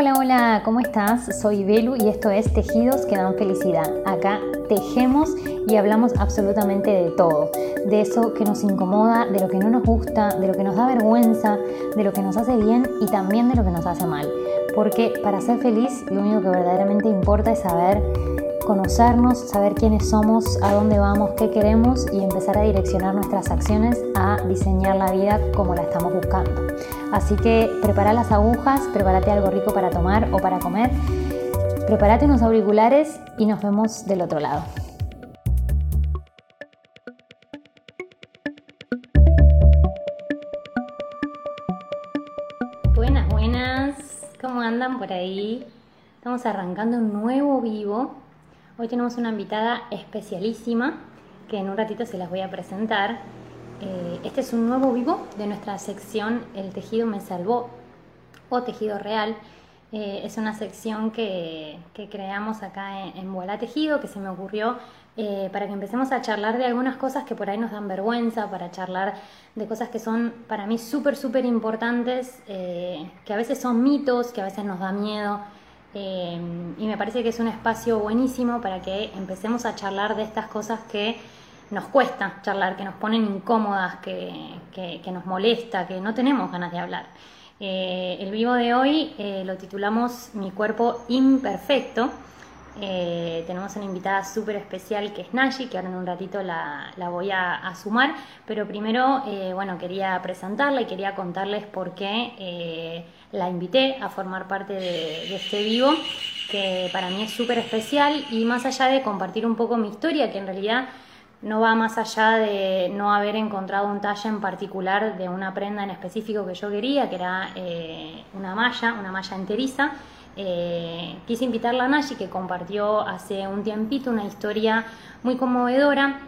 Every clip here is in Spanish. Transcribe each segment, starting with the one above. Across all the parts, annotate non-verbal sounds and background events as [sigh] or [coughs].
Hola, hola, ¿cómo estás? Soy Belu y esto es Tejidos que dan felicidad. Acá tejemos y hablamos absolutamente de todo, de eso que nos incomoda, de lo que no nos gusta, de lo que nos da vergüenza, de lo que nos hace bien y también de lo que nos hace mal. Porque para ser feliz lo único que verdaderamente importa es saber conocernos, saber quiénes somos, a dónde vamos, qué queremos y empezar a direccionar nuestras acciones a diseñar la vida como la estamos buscando. Así que prepara las agujas, prepárate algo rico para tomar o para comer, prepárate unos auriculares y nos vemos del otro lado. Buenas, buenas, ¿cómo andan por ahí? Estamos arrancando un nuevo vivo Hoy tenemos una invitada especialísima que en un ratito se las voy a presentar. Eh, este es un nuevo vivo de nuestra sección El tejido me salvó o tejido real. Eh, es una sección que, creamos acá en, en Tejido, que se me ocurrió eh, para que empecemos a charlar de algunas cosas que por ahí nos dan vergüenza, para charlar de cosas que son para mí súper, súper importantes, que a veces son mitos, que a veces nos da miedo. Em, y me parece que es un espacio buenísimo para que empecemos a charlar de estas cosas que nos cuesta charlar, que nos ponen incómodas, que, nos molesta, que no tenemos ganas de hablar. Eh, el vivo de hoy eh, lo titulamos Mi cuerpo imperfecto. Eh, tenemos una invitada súper especial que es Nashi, que ahora en un ratito la, voy a, sumar, pero primero, bueno, quería presentarla y quería contarles por qué la invité a formar parte de, este vivo, que para mí es súper especial y más allá de compartir un poco mi historia, que en realidad no va más allá de no haber encontrado un talle en particular de una prenda en específico que yo quería, que era eh, una malla, una malla enteriza. Eh, quise invitarla a Nashi, que compartió hace un tiempito una historia muy conmovedora,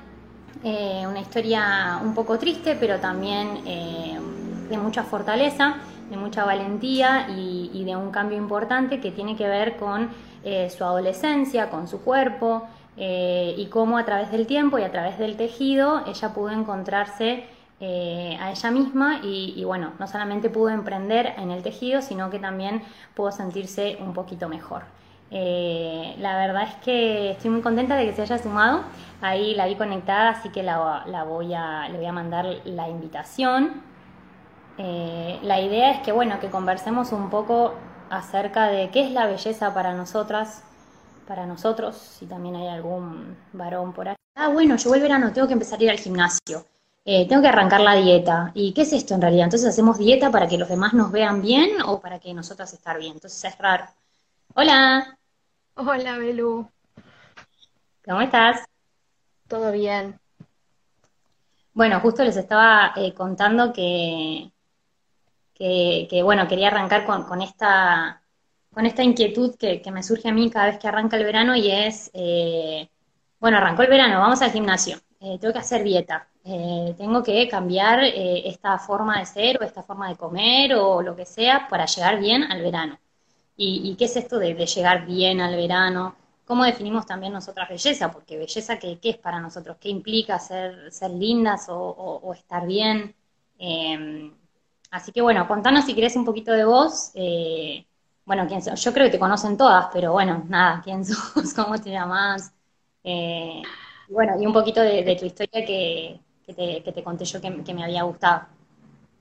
eh, una historia un poco triste, pero también de mucha fortaleza de mucha valentía y, de un cambio importante que tiene que ver con eh, su adolescencia, con su cuerpo eh, y cómo a través del tiempo y a través del tejido ella pudo encontrarse eh, a ella misma y, bueno, no solamente pudo emprender en el tejido, sino que también pudo sentirse un poquito mejor. la verdad es que estoy muy contenta de que se haya sumado. Ahí la vi conectada, así que la voy a, le voy a mandar la invitación. Eh, la idea es que, bueno, que conversemos un poco acerca de qué es la belleza para nosotras, para nosotros, si también hay algún varón por ahí. Ah, bueno, llegó el verano, tengo que empezar a ir al gimnasio, eh, tengo que arrancar la dieta. ¿Y qué es esto en realidad? Entonces hacemos dieta para que los demás nos vean bien o para que nosotras estar bien. Entonces es raro. Hola. Hola, Belu. ¿Cómo estás? Todo bien. Bueno, justo les estaba eh, contando que, que, bueno, quería arrancar con, esta, con esta inquietud que, me surge a mí cada vez que arranca el verano y es, eh, bueno, arrancó el verano, vamos al gimnasio, eh, tengo que hacer dieta, eh, tengo que cambiar esta forma de ser o esta forma de comer o lo que sea para llegar bien al verano. ¿Y, qué es esto de, llegar bien al verano? ¿Cómo definimos también nosotras belleza? Porque belleza, ¿qué, qué es para nosotros? ¿Qué implica ser, ser lindas o, o estar bien? Así que bueno, contanos si querés un poquito de vos. Eh, bueno, quién sos. Yo creo que te conocen todas, pero bueno, nada, quién [laughs] sos, cómo te llamás. Eh, bueno, y un poquito de, tu historia que, te, conté yo que, me había gustado.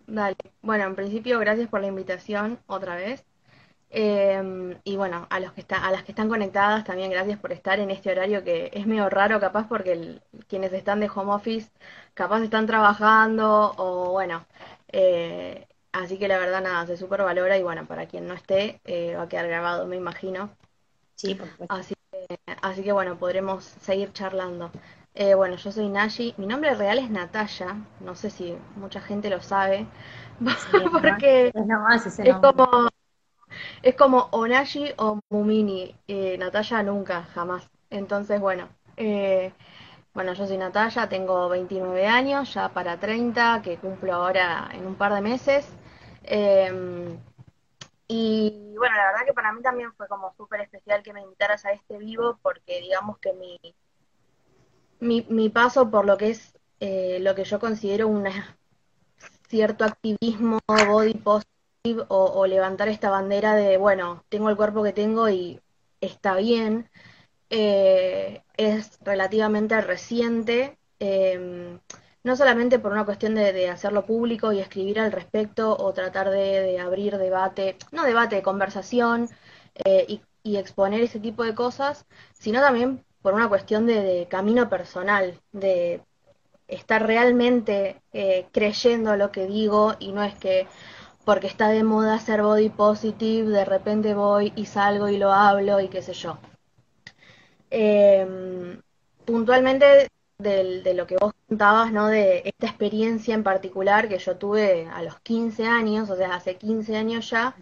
Dale. Bueno, en principio, gracias por la invitación otra vez. Em, y bueno, a los que está, a las que están conectadas también gracias por estar en este horario que es medio raro capaz porque quienes están de home office capaz están trabajando o bueno, eh, así que la verdad, nada, se super valora y bueno, para quien no esté, eh, va a quedar grabado, me imagino. Sí, por supuesto. Así que, así que bueno, podremos seguir charlando. Eh, bueno, yo soy Nashi, mi nombre real es Natalia, no sé si mucha gente lo sabe, [laughs] porque es, como es como o Nashi o Mumini, eh, Natalia nunca, jamás. Entonces, bueno, eh, bueno, yo soy Natalia, tengo 29 años, ya para 30, que cumplo ahora en un par de meses. Em, y bueno, la verdad que para mí también fue como súper especial que me invitaras a este vivo, porque digamos que mi, mi, paso por lo que es eh, lo que yo considero un cierto activismo body positive o, levantar esta bandera de, bueno, tengo el cuerpo que tengo y está bien, eh, es relativamente reciente, em, no solamente por una cuestión de, hacerlo público y escribir al respecto o tratar de, abrir debate, no debate, conversación eh, y, exponer ese tipo de cosas, sino también por una cuestión de, camino personal, de estar realmente eh, creyendo lo que digo y no es que porque está de moda ser body positive, de repente voy y salgo y lo hablo y qué sé yo. Em, puntualmente de lo que vos contabas, ¿no? De esta experiencia en particular que yo tuve a los 15 años, o sea, hace 15 años ya.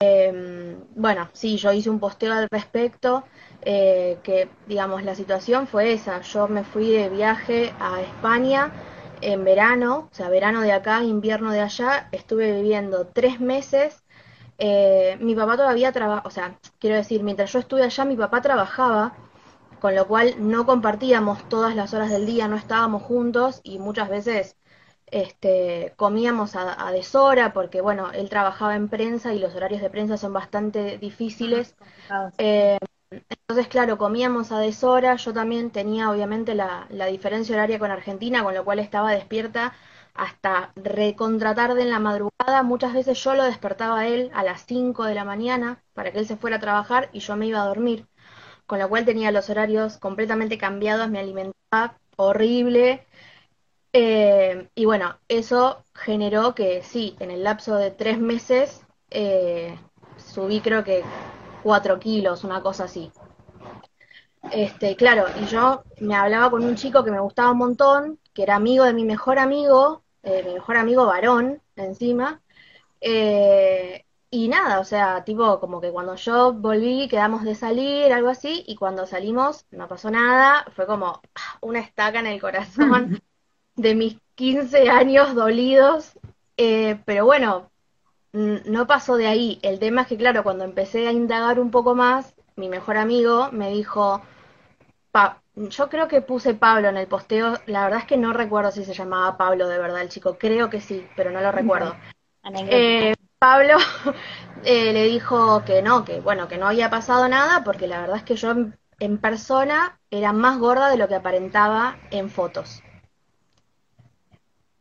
Em, bueno, sí, yo hice un posteo al respecto, eh, que digamos, la situación fue esa. Yo me fui de viaje a España en verano, o sea, verano de acá, invierno de allá, estuve viviendo tres meses. Eh, mi papá todavía trabaja, o sea, quiero decir, mientras yo estuve allá, mi papá trabajaba, con lo cual no compartíamos todas las horas del día, no estábamos juntos y muchas veces este, comíamos a, deshora porque, bueno, él trabajaba en prensa y los horarios de prensa son bastante difíciles. Eh, entonces, claro, comíamos a deshora, yo también tenía obviamente la, diferencia horaria con Argentina, con lo cual estaba despierta hasta recontratarde en la madrugada. Muchas veces yo lo despertaba a él a las 5 de la mañana para que él se fuera a trabajar y yo me iba a dormir. Con lo cual tenía los horarios completamente cambiados, me alimentaba horrible. Eh, y bueno, eso generó que sí, en el lapso de tres meses eh, subí creo que 4 kilos, una cosa así. Este, claro, y yo me hablaba con un chico que me gustaba un montón, que era amigo de mi mejor amigo, eh, mi mejor amigo varón, encima. Eh, y nada, o sea, tipo, como que cuando yo volví, quedamos de salir, algo así, y cuando salimos no pasó nada, fue como ah, una estaca en el corazón [laughs] de mis 15 años dolidos. Eh, pero bueno, no pasó de ahí. El tema es que, claro, cuando empecé a indagar un poco más, mi mejor amigo me dijo, yo creo que puse Pablo en el posteo, la verdad es que no recuerdo si se llamaba Pablo de verdad el chico, creo que sí, pero no lo recuerdo. Eh, Pablo [laughs] eh, le dijo que no, que bueno, que no había pasado nada, porque la verdad es que yo en persona era más gorda de lo que aparentaba en fotos.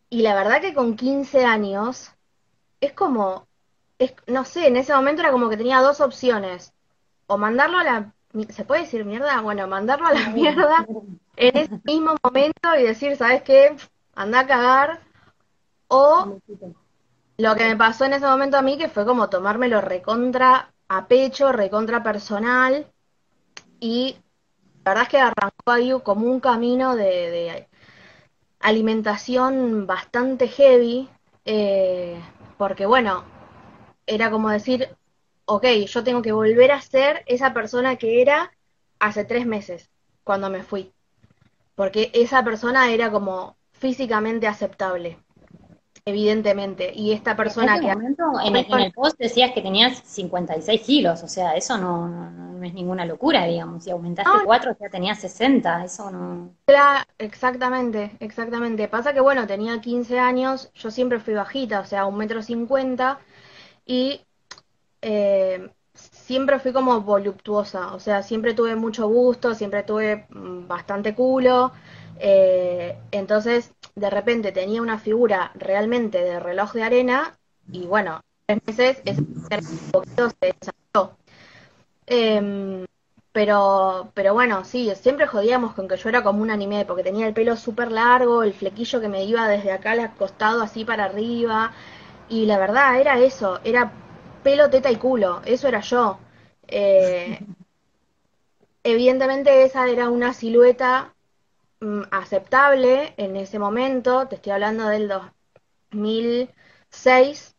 Y la verdad que con 15 años es como, es, no sé, en ese momento era como que tenía dos opciones. O mandarlo a la, ¿se puede decir mierda? Bueno, mandarlo a la mierda en ese mismo momento y decir, ¿sabes qué? Anda a cagar. O lo que me pasó en ese momento a mí, que fue como tomármelo recontra a pecho, recontra personal. Y la verdad es que arrancó ahí como un camino de, de alimentación bastante heavy. Eh, porque bueno, era como decir, ok, yo tengo que volver a ser esa persona que era hace tres meses, cuando me fui. Porque esa persona era como físicamente aceptable evidentemente. Y esta persona en que... Momento, en, el, post decías que tenías 56 kilos, o sea, eso no, no, es ninguna locura, digamos. Si aumentaste 4, ya tenías 60, eso no... Claro, exactamente, exactamente. Pasa que, bueno, tenía 15 años, yo siempre fui bajita, o sea, un metro cincuenta, y eh, siempre fui como voluptuosa, o sea, siempre tuve mucho gusto, siempre tuve mm, bastante culo, eh, entonces, de repente tenía una figura realmente de reloj de arena y bueno, tres meses ese poquito se desarrolló. Em, pero, pero bueno, sí, siempre jodíamos con que yo era como un anime, porque tenía el pelo súper largo, el flequillo que me iba desde acá al costado así para arriba, y la verdad era eso, era pelo, teta y culo, eso era yo. Eh, evidentemente esa era una silueta Mm, aceptable en ese momento, te estoy hablando del 2006,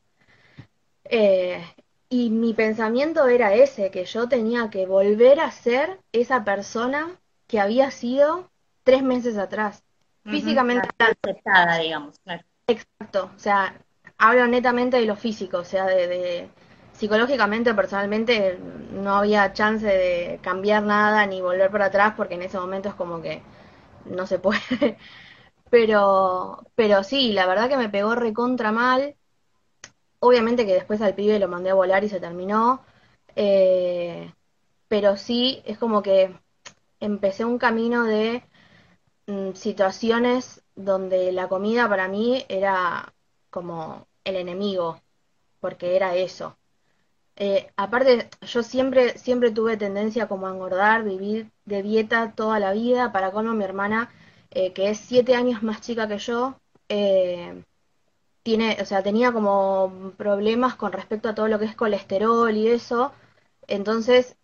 eh, y mi pensamiento era ese, que yo tenía que volver a ser esa persona que había sido tres meses atrás, físicamente aceptada, digamos, Exacto, o sea, hablo netamente de lo físico, o sea, de, de psicológicamente, personalmente, no había chance de cambiar nada ni volver para atrás porque en ese momento es como que no se puede. [laughs] Pero, pero sí, la verdad que me pegó recontra mal. Obviamente que después al pibe lo mandé a volar y se terminó. Eh, pero sí, es como que empecé un camino de mm, situaciones donde la comida para mí era como el enemigo, porque era eso. Eh, aparte, yo siempre, siempre tuve tendencia como a engordar, vivir de dieta toda la vida. Para colmo, mi hermana, eh, que es siete años más chica que yo, eh, tiene, o sea, tenía como problemas con respecto a todo lo que es colesterol y eso. Entonces,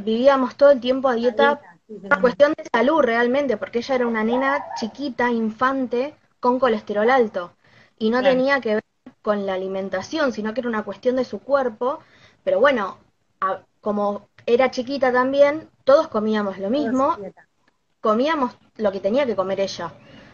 vivíamos todo el tiempo a dieta, una cuestión de salud realmente, porque ella era una nena chiquita, infante, con colesterol alto. Y no tenía que ver con la alimentación, sino que era una cuestión de su cuerpo pero bueno, como era chiquita también, todos comíamos lo mismo, comíamos lo que tenía que comer ella.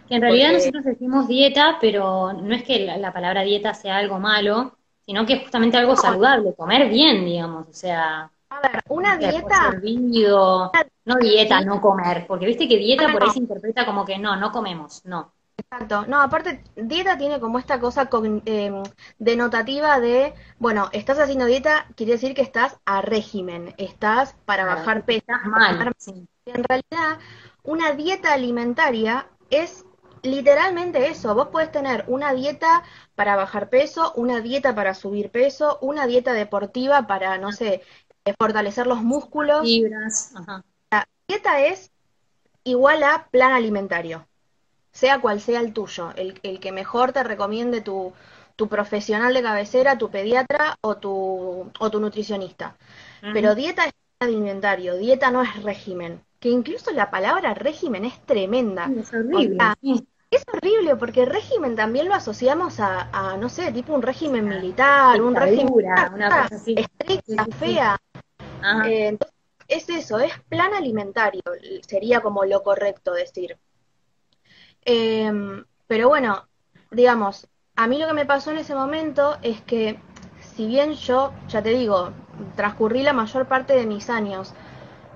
en realidad nosotros decimos dieta, pero no es que la, palabra dieta sea algo malo, sino que es justamente algo saludable, comer bien, digamos, o sea... A ver, una dieta... no dieta, no comer, porque viste que dieta por ahí se interpreta como que no, no comemos, no. Exacto. No, aparte, dieta tiene como esta cosa em, denotativa de, bueno, estás haciendo dieta, quiere decir que estás a régimen, estás para bajar peso. mal. En realidad, una dieta alimentaria es literalmente eso. Vos podés tener una dieta para bajar peso, una dieta para subir peso, una dieta deportiva para, no sé, eh, fortalecer los músculos. Fibras. La dieta es igual a plan alimentario sea cual sea el tuyo, el, el que mejor te recomiende tu, tu, profesional de cabecera, tu pediatra o tu, o tu nutricionista. Pero dieta es alimentario, dieta no es régimen, que incluso la palabra régimen es tremenda. Es horrible. es horrible porque régimen también lo asociamos a, no sé, tipo un régimen militar, un régimen una estricta, fea. Eh, entonces, es eso, es plan alimentario, sería como lo correcto decir. Em, pero bueno, digamos, a mí lo que me pasó en ese momento es que, si bien yo, ya te digo, transcurrí la mayor parte de mis años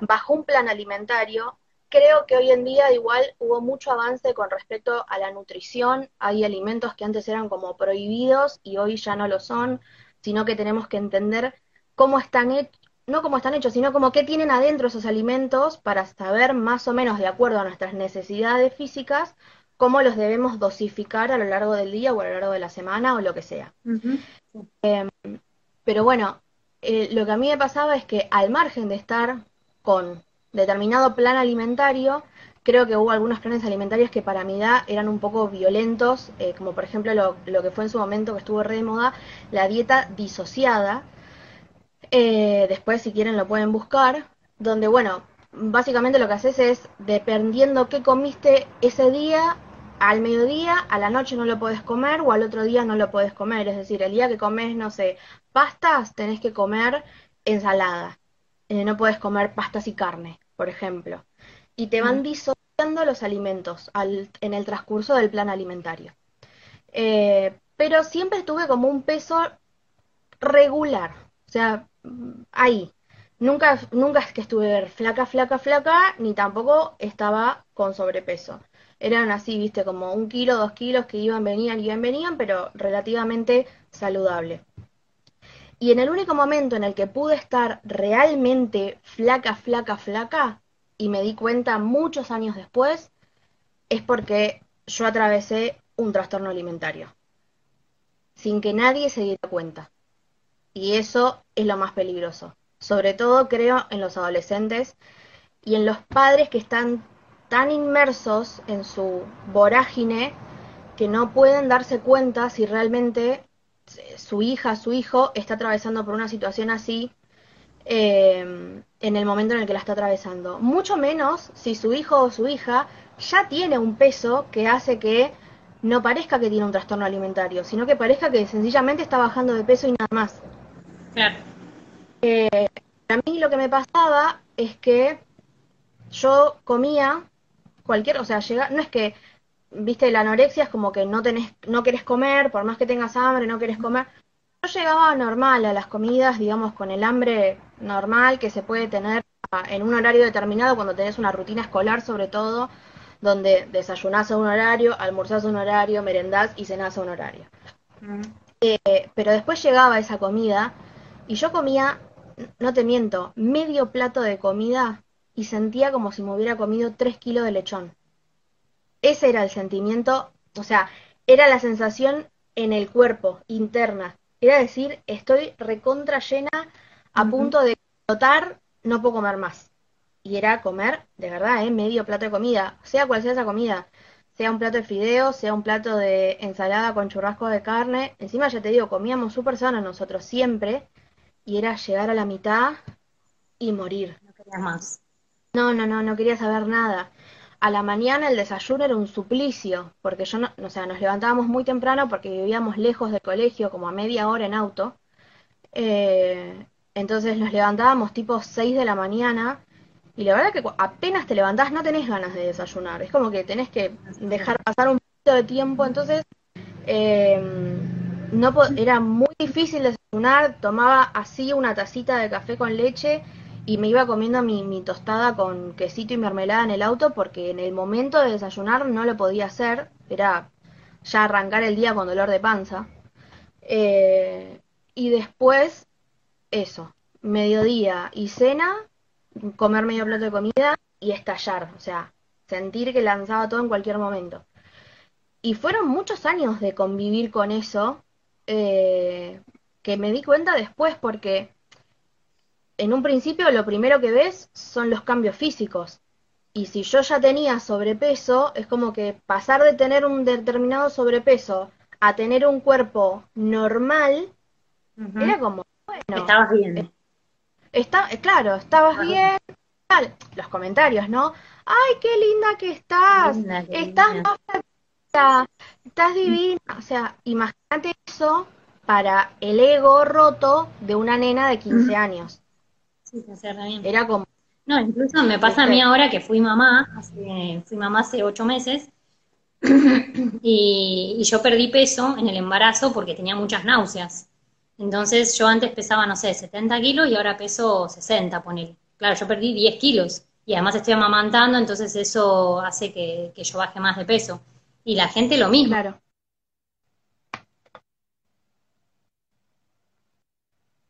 bajo un plan alimentario, creo que hoy en día igual hubo mucho avance con respecto a la nutrición. Hay alimentos que antes eran como prohibidos y hoy ya no lo son, sino que tenemos que entender cómo están hechos, no cómo están hechos, sino como qué tienen adentro esos alimentos para saber más o menos de acuerdo a nuestras necesidades físicas cómo los debemos dosificar a lo largo del día o a lo largo de la semana o lo que sea. Em, pero bueno, eh, lo que a mí me pasaba es que al margen de estar con determinado plan alimentario, creo que hubo algunos planes alimentarios que para mi edad eran un poco violentos, eh, como por ejemplo lo, lo, que fue en su momento que estuvo re de moda, la dieta disociada. Eh, después, si quieren, lo pueden buscar, donde, bueno, básicamente lo que haces es, dependiendo qué comiste ese día, al mediodía, a la noche no lo puedes comer o al otro día no lo puedes comer. Es decir, el día que comes, no sé, pastas, tenés que comer ensalada. Eh, no puedes comer pastas y carne, por ejemplo. Y te van mm. disociando los alimentos en el transcurso del plan alimentario. Eh, pero siempre tuve como un peso regular. O sea, ahí. Nunca, nunca es que estuve flaca, flaca, flaca, ni tampoco estaba con sobrepeso eran así, viste, como un kilo, dos kilos que iban, venían, iban, venían, pero relativamente saludable. Y en el único momento en el que pude estar realmente flaca, flaca, flaca, y me di cuenta muchos años después, es porque yo atravesé un trastorno alimentario, sin que nadie se diera cuenta. Y eso es lo más peligroso. Sobre todo creo en los adolescentes y en los padres que están tan inmersos en su vorágine que no pueden darse cuenta si realmente su hija, su hijo está atravesando por una situación así eh, en el momento en el que la está atravesando. Mucho menos si su hijo o su hija ya tiene un peso que hace que no parezca que tiene un trastorno alimentario, sino que parezca que sencillamente está bajando de peso y nada más. Claro. Eh, a mí lo que me pasaba es que yo comía cualquier, o sea, llega, no es que, viste, la anorexia es como que no tenés, no querés comer, por más que tengas hambre, no querés comer. Yo llegaba normal a las comidas, digamos, con el hambre normal que se puede tener en un horario determinado cuando tenés una rutina escolar sobre todo, donde desayunás a un horario, almorzás a un horario, merendás y cenás a un horario. Eh, pero después llegaba esa comida y yo comía, no te miento, medio plato de comida y sentía como si me hubiera comido tres kilos de lechón. Ese era el sentimiento, o sea, era la sensación en el cuerpo, interna. Era decir, estoy recontra llena, a punto de explotar, no puedo comer más. Y era comer, de verdad, ¿eh? medio plato de comida, sea cual sea esa comida. Sea un plato de fideos, sea un plato de ensalada con churrasco de carne. Encima, ya te digo, comíamos súper sano nosotros siempre. Y era llegar a la mitad y morir. No quería más. No, no, no, no quería saber nada. A la mañana el desayuno era un suplicio, porque yo no, o sea, nos levantábamos muy temprano porque vivíamos lejos del colegio, como a media hora en auto. Eh, entonces nos levantábamos tipo 6 de la mañana y la verdad que apenas te levantás no tenés ganas de desayunar. Es como que tenés que dejar pasar un poquito de tiempo. Entonces eh, no era muy difícil desayunar. Tomaba así una tacita de café con leche y me iba comiendo mi, tostada con quesito y mermelada en el auto porque en el momento de desayunar no lo podía hacer, era ya arrancar el día con dolor de panza. Eh, y después, eso, mediodía y cena, comer medio plato de comida y estallar, o sea, sentir que lanzaba todo en cualquier momento. Y fueron muchos años de convivir con eso, eh, que me di cuenta después porque en un principio lo primero que ves son los cambios físicos. Y si yo ya tenía sobrepeso, es como que pasar de tener un determinado sobrepeso a tener un cuerpo normal, era como, bueno. Estabas bien. Eh, está, eh, claro, estabas bien. Los comentarios, ¿no? ¡Ay, qué linda que estás! estás más estás divina. O sea, imagínate eso para el ego roto de una nena de 15 años. Era como... No, incluso me pasa a mí ahora que fui mamá, fui mamá hace ocho meses, [coughs] y, yo perdí peso en el embarazo porque tenía muchas náuseas. Entonces yo antes pesaba, no sé, 70 kilos y ahora peso 60, poner. Claro, yo perdí 10 kilos y además estoy amamantando, entonces eso hace que, que yo baje más de peso. Y la gente lo mismo. Claro.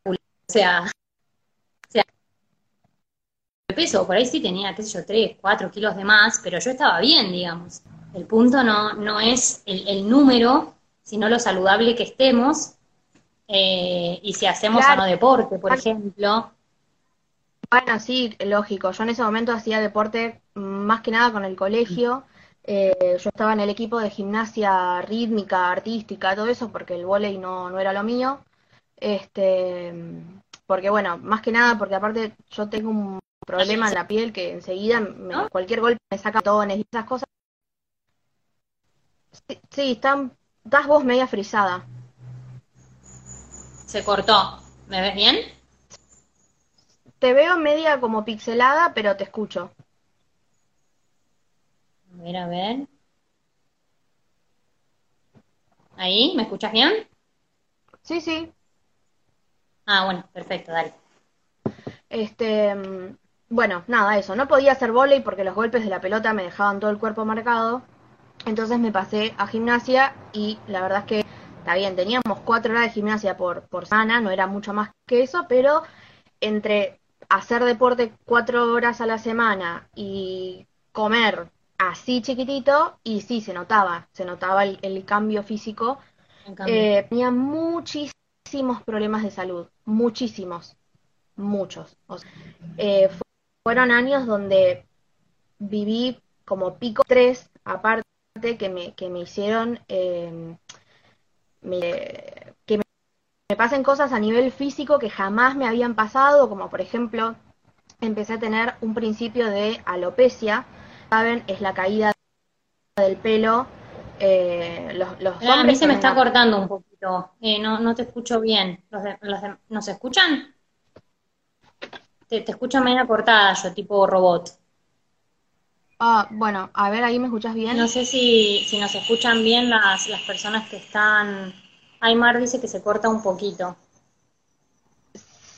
O sea, peso, por ahí sí tenía, qué sé yo, 3, 4 kilos de más, pero yo estaba bien, digamos. El punto no, no es el, número, sino lo saludable que estemos eh, y si hacemos o no deporte, por ejemplo. Bueno, sí, lógico. Yo en ese momento hacía deporte más que nada con el colegio. Eh, yo estaba en el equipo de gimnasia rítmica, artística, todo eso, porque el vóley no, no era lo mío. Este, porque bueno, más que nada, porque aparte yo tengo un problema en la piel que enseguida cualquier golpe me saca tones y esas cosas. Sí, están, estás vos media frisada. Se cortó. ¿Me ves bien? Te veo media como pixelada, pero te escucho. A ver, a ver. ¿Ahí? ¿Me escuchas bien? Sí, sí. Ah, bueno, perfecto, dale. Este, bueno, nada, eso. No podía hacer volei porque los golpes de la pelota me dejaban todo el cuerpo marcado. Entonces me pasé a gimnasia y la verdad es que está bien, teníamos cuatro horas de gimnasia por, por semana, no era mucho más que eso, pero entre hacer deporte cuatro horas a la semana y comer así chiquitito, y sí, se notaba, se notaba el, cambio físico. Eh, tenía muchísimos problemas de salud, muchísimos, muchos. eh, fueron años donde viví como pico tres, aparte que me, que me hicieron em, que me, pasen cosas a nivel físico que jamás me habían pasado, como por ejemplo empecé a tener un principio de alopecia, saben, es la caída del pelo. Eh, los, los a mí se me está cortando un poquito, eh, no, no te escucho bien. ¿Los, los ¿Nos escuchan? Te, te escucho media cortada yo, tipo robot. Ah, bueno, a ver, ahí me escuchas bien. No sé si, si nos escuchan bien las, las personas que están. Aymar dice que se corta un poquito.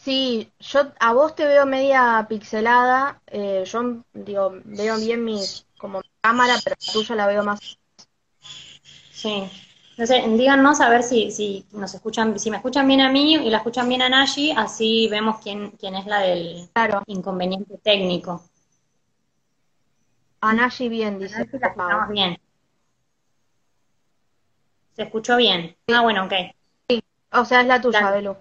Sí, yo a vos te veo media pixelada. Eh, yo digo, veo bien mi como cámara, pero la tuya la veo más. Sí. Entonces, díganos a ver si, si nos escuchan, si me escuchan bien a mí y la escuchan bien a Nashi, así vemos quién, quién es la del inconveniente técnico. A Nashi bien, dice. Estamos bien. ¿Se escuchó bien? Ah, bueno, ok. Sí, o sea, es la tuya, Belu.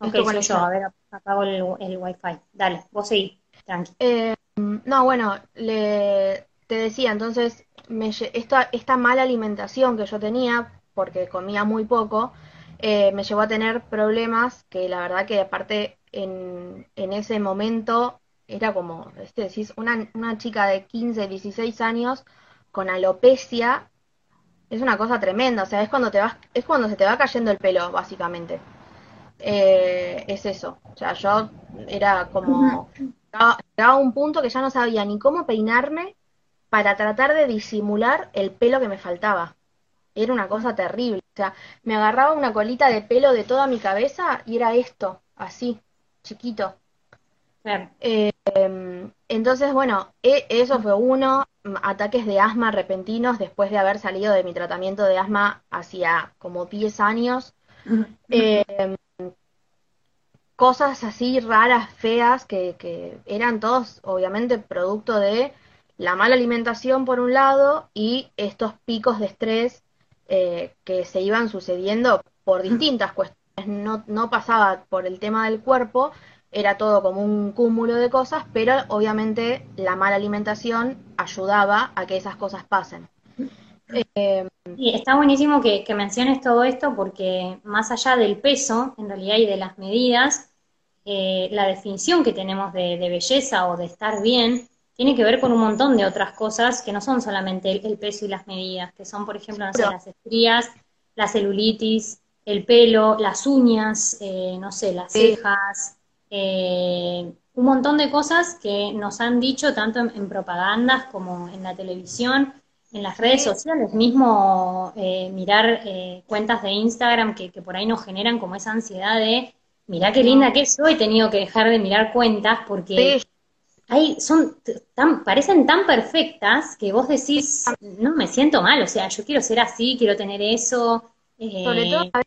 Ok, soy yo. A ver, apago el, el wifi. Dale, vos seguí, tranqui. Eh, no, bueno, le, te decía, entonces, me, esta, esta mala alimentación que yo tenía, porque comía muy poco, eh, me llevó a tener problemas que la verdad que aparte en, en ese momento era como, este, decís, una, una chica de 15, 16 años con alopecia es una cosa tremenda, o sea, es cuando te vas, es cuando se te va cayendo el pelo, básicamente. Eh, es eso. O sea, yo era como, llegaba a un punto que ya no sabía ni cómo peinarme para tratar de disimular el pelo que me faltaba. Era una cosa terrible. O sea, me agarraba una colita de pelo de toda mi cabeza y era esto, así, chiquito. Eh, entonces, bueno, e, eso fue uno, ataques de asma repentinos después de haber salido de mi tratamiento de asma hacía como 10 años. Eh, cosas así raras, feas, que, que eran todos obviamente producto de la mala alimentación por un lado y estos picos de estrés eh, que se iban sucediendo por distintas cuestiones. No, no pasaba por el tema del cuerpo, era todo como un cúmulo de cosas, pero obviamente la mala alimentación ayudaba a que esas cosas pasen. Eh, y está buenísimo que, menciones todo esto porque más allá del peso, en realidad, y de las medidas, eh, la definición que tenemos de, belleza o de estar bien tiene que ver con un montón de otras cosas que no son solamente el, peso y las medidas, que son, por ejemplo, las estrías, la celulitis, el pelo, las uñas, eh, no sé, las cejas, eh, un montón de cosas que nos han dicho tanto en, propagandas como en la televisión, en las redes sociales, mismo eh, mirar cuentas de Instagram que, que por ahí nos generan como esa ansiedad de, mirá qué linda que soy, he tenido que dejar de mirar cuentas porque son tan, parecen tan perfectas que vos decís, no me siento mal, o sea, yo quiero ser así, quiero tener eso. Eh, Sobre todo hay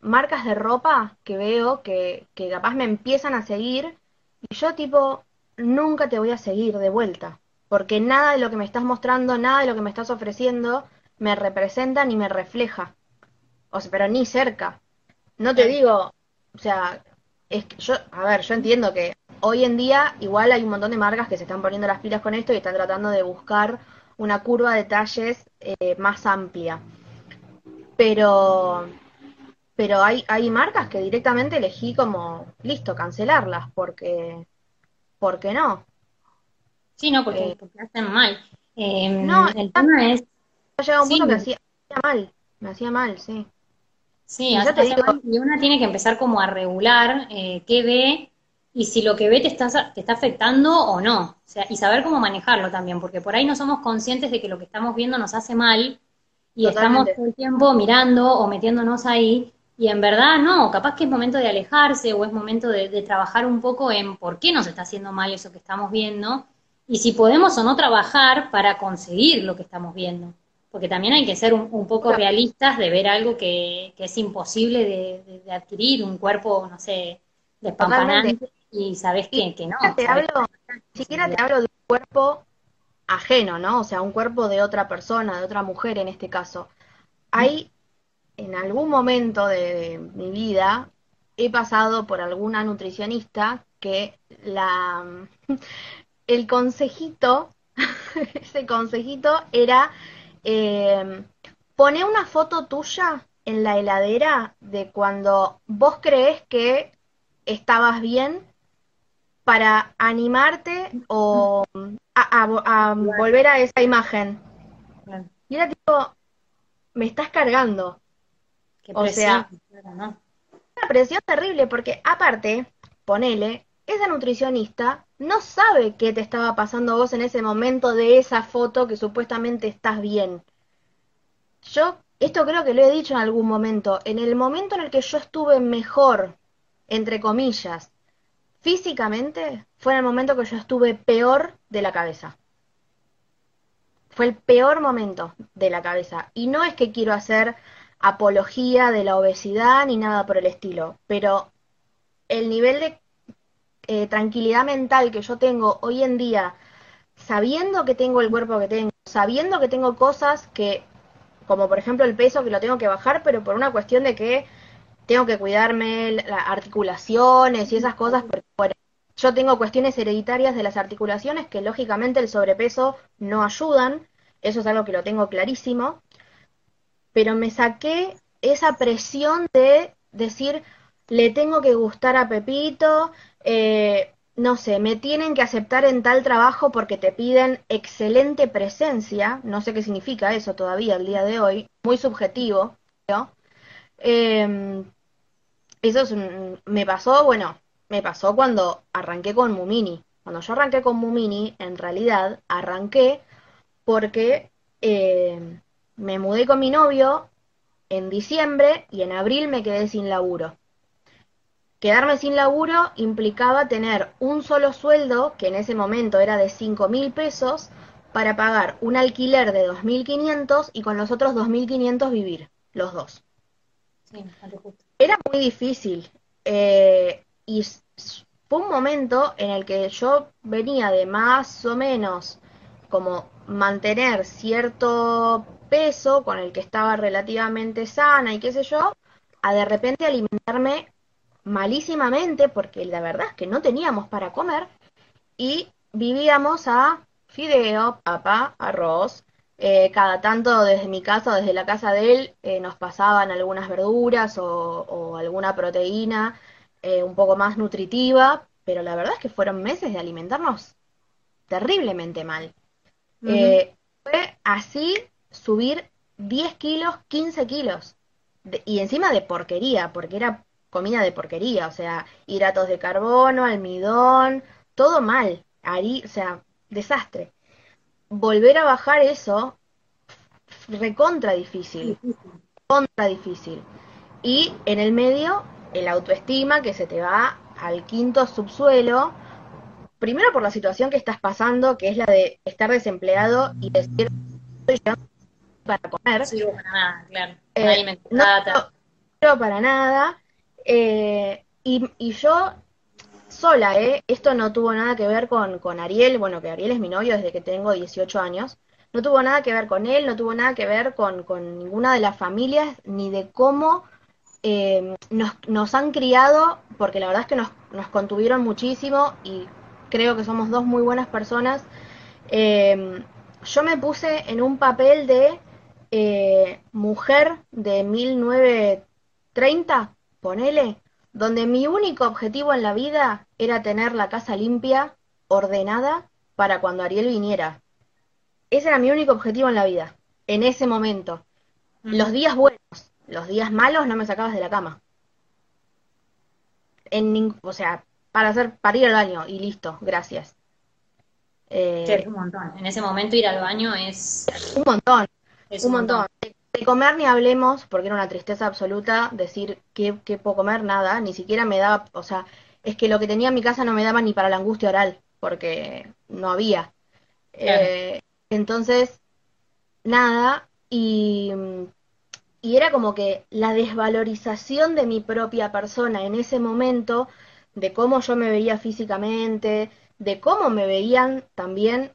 marcas de ropa que veo que, que capaz me empiezan a seguir y yo tipo, nunca te voy a seguir de vuelta, porque nada de lo que me estás mostrando, nada de lo que me estás ofreciendo me representa ni me refleja. O sea, pero ni cerca. No te digo, o sea, es que yo, a ver, yo entiendo que hoy en día igual hay un montón de marcas que se están poniendo las pilas con esto y están tratando de buscar una curva de talles eh, más amplia. Pero, pero hay, hay marcas que directamente elegí como, listo, cancelarlas, porque, porque no. Sí, no, porque, eh, hacen mal. Em, no, el tema es... Llega un punto que hacía, hacía mal, me hacía mal, sí. Sí, y una tiene que empezar como a regular eh, qué ve y si lo que ve te está, te está afectando o no. O sea, y saber cómo manejarlo también, porque por ahí no somos conscientes de que lo que estamos viendo nos hace mal y estamos todo el tiempo mirando o metiéndonos ahí. Y en verdad no, capaz que es momento de alejarse o es momento de, de trabajar un poco en por qué nos está haciendo mal eso que estamos viendo y si podemos o no trabajar para conseguir lo que estamos viendo porque también hay que ser un, poco realistas de ver algo que, es imposible de, adquirir, un cuerpo, no sé, despampanante, y sabes que, que, no. Te hablo, ni siquiera te hablo de un cuerpo ajeno, ¿no? O sea, un cuerpo de otra persona, de otra mujer en este caso. Hay, en algún momento de, mi vida, he pasado por alguna nutricionista que la [laughs] el consejito, [laughs] ese consejito era eh, pone una foto tuya en la heladera de cuando vos crees que estabas bien para animarte o a, volver a esa imagen. Y era tipo, me estás cargando. o sea, una presión terrible porque aparte, ponele, esa nutricionista no sabe qué te estaba pasando a vos en ese momento de esa foto que supuestamente estás bien. Yo, esto creo que lo he dicho en algún momento, en el momento en el que yo estuve mejor, entre comillas, físicamente, fue en el momento que yo estuve peor de la cabeza. Fue el peor momento de la cabeza. Y no es que quiero hacer apología de la obesidad ni nada por el estilo, pero el nivel de eh, tranquilidad mental que yo tengo hoy en día, sabiendo que tengo el cuerpo que tengo, sabiendo que tengo cosas que, como por ejemplo el peso, que lo tengo que bajar, pero por una cuestión de que tengo que cuidarme las articulaciones y esas cosas, porque yo tengo cuestiones hereditarias de las articulaciones que lógicamente el sobrepeso no ayudan, eso es algo que lo tengo clarísimo, pero me saqué esa presión de decir, le tengo que gustar a Pepito, eh, no sé, me tienen que aceptar en tal trabajo porque te piden excelente presencia, no sé qué significa eso todavía el día de hoy, muy subjetivo, ¿no? Em, eso es me pasó, bueno, me pasó cuando arranqué con Mumini. Cuando yo arranqué con Mumini, en realidad arranqué porque em, me mudé con mi novio en diciembre y en abril me quedé sin laburo. Quedarme sin laburo implicaba tener un solo sueldo, que en ese momento era de 5 mil pesos, para pagar un alquiler de 2.500 y con los otros 2.500 vivir, los dos. Era muy difícil. Eh, y fue un momento en el que yo venía de más o menos como mantener cierto peso con el que estaba relativamente sana y qué sé yo, a de repente alimentarme malísimamente, porque la verdad es que no teníamos para comer, y vivíamos a fideo, papa, arroz. Eh, cada tanto desde mi casa o desde la casa de él eh, nos pasaban algunas verduras o, alguna proteína eh, un poco más nutritiva, pero la verdad es que fueron meses de alimentarnos terriblemente mal. fue así subir 10 kilos, 15 kilos. y encima de porquería, porque era comida de porquería, o sea, hidratos de carbono, almidón, todo mal, o sea, desastre. Volver a bajar eso, recontra difícil, contra difícil. Y en el medio, el autoestima que se te va al quinto subsuelo, primero por la situación que estás pasando, que es la de estar desempleado y decir, para comer. Sí, para nada, claro. Eh, no, para nada. Eh, y, yo sola, ¿eh? Esto no tuvo nada que ver con, con Ariel, bueno, que Ariel es mi novio desde que tengo 18 años. No tuvo nada que ver con él, no tuvo nada que ver con, con ninguna de las familias, ni de cómo eh, nos, nos, han criado, porque la verdad es que nos, nos, contuvieron muchísimo y creo que somos dos muy buenas personas. Eh, yo me puse en un papel de mujer de 1930 ponele, donde mi único objetivo en la vida era tener la casa limpia, ordenada, para cuando Ariel viniera. Ese era mi único objetivo en la vida, en ese momento. Los días buenos, los días malos no me sacabas de la cama. En o sea, para hacer, para ir al baño y listo, gracias. Eh, es un montón. En ese momento ir al baño es un montón. Es un, montón. De comer ni hablemos, porque era una tristeza absoluta decir que, puedo comer, nada, ni siquiera me daba, o sea, es que lo que tenía en mi casa no me daba ni para la angustia oral, porque no había. Eh, entonces, nada, y, y era como que la desvalorización de mi propia persona en ese momento, de cómo yo me veía físicamente, de cómo me veían también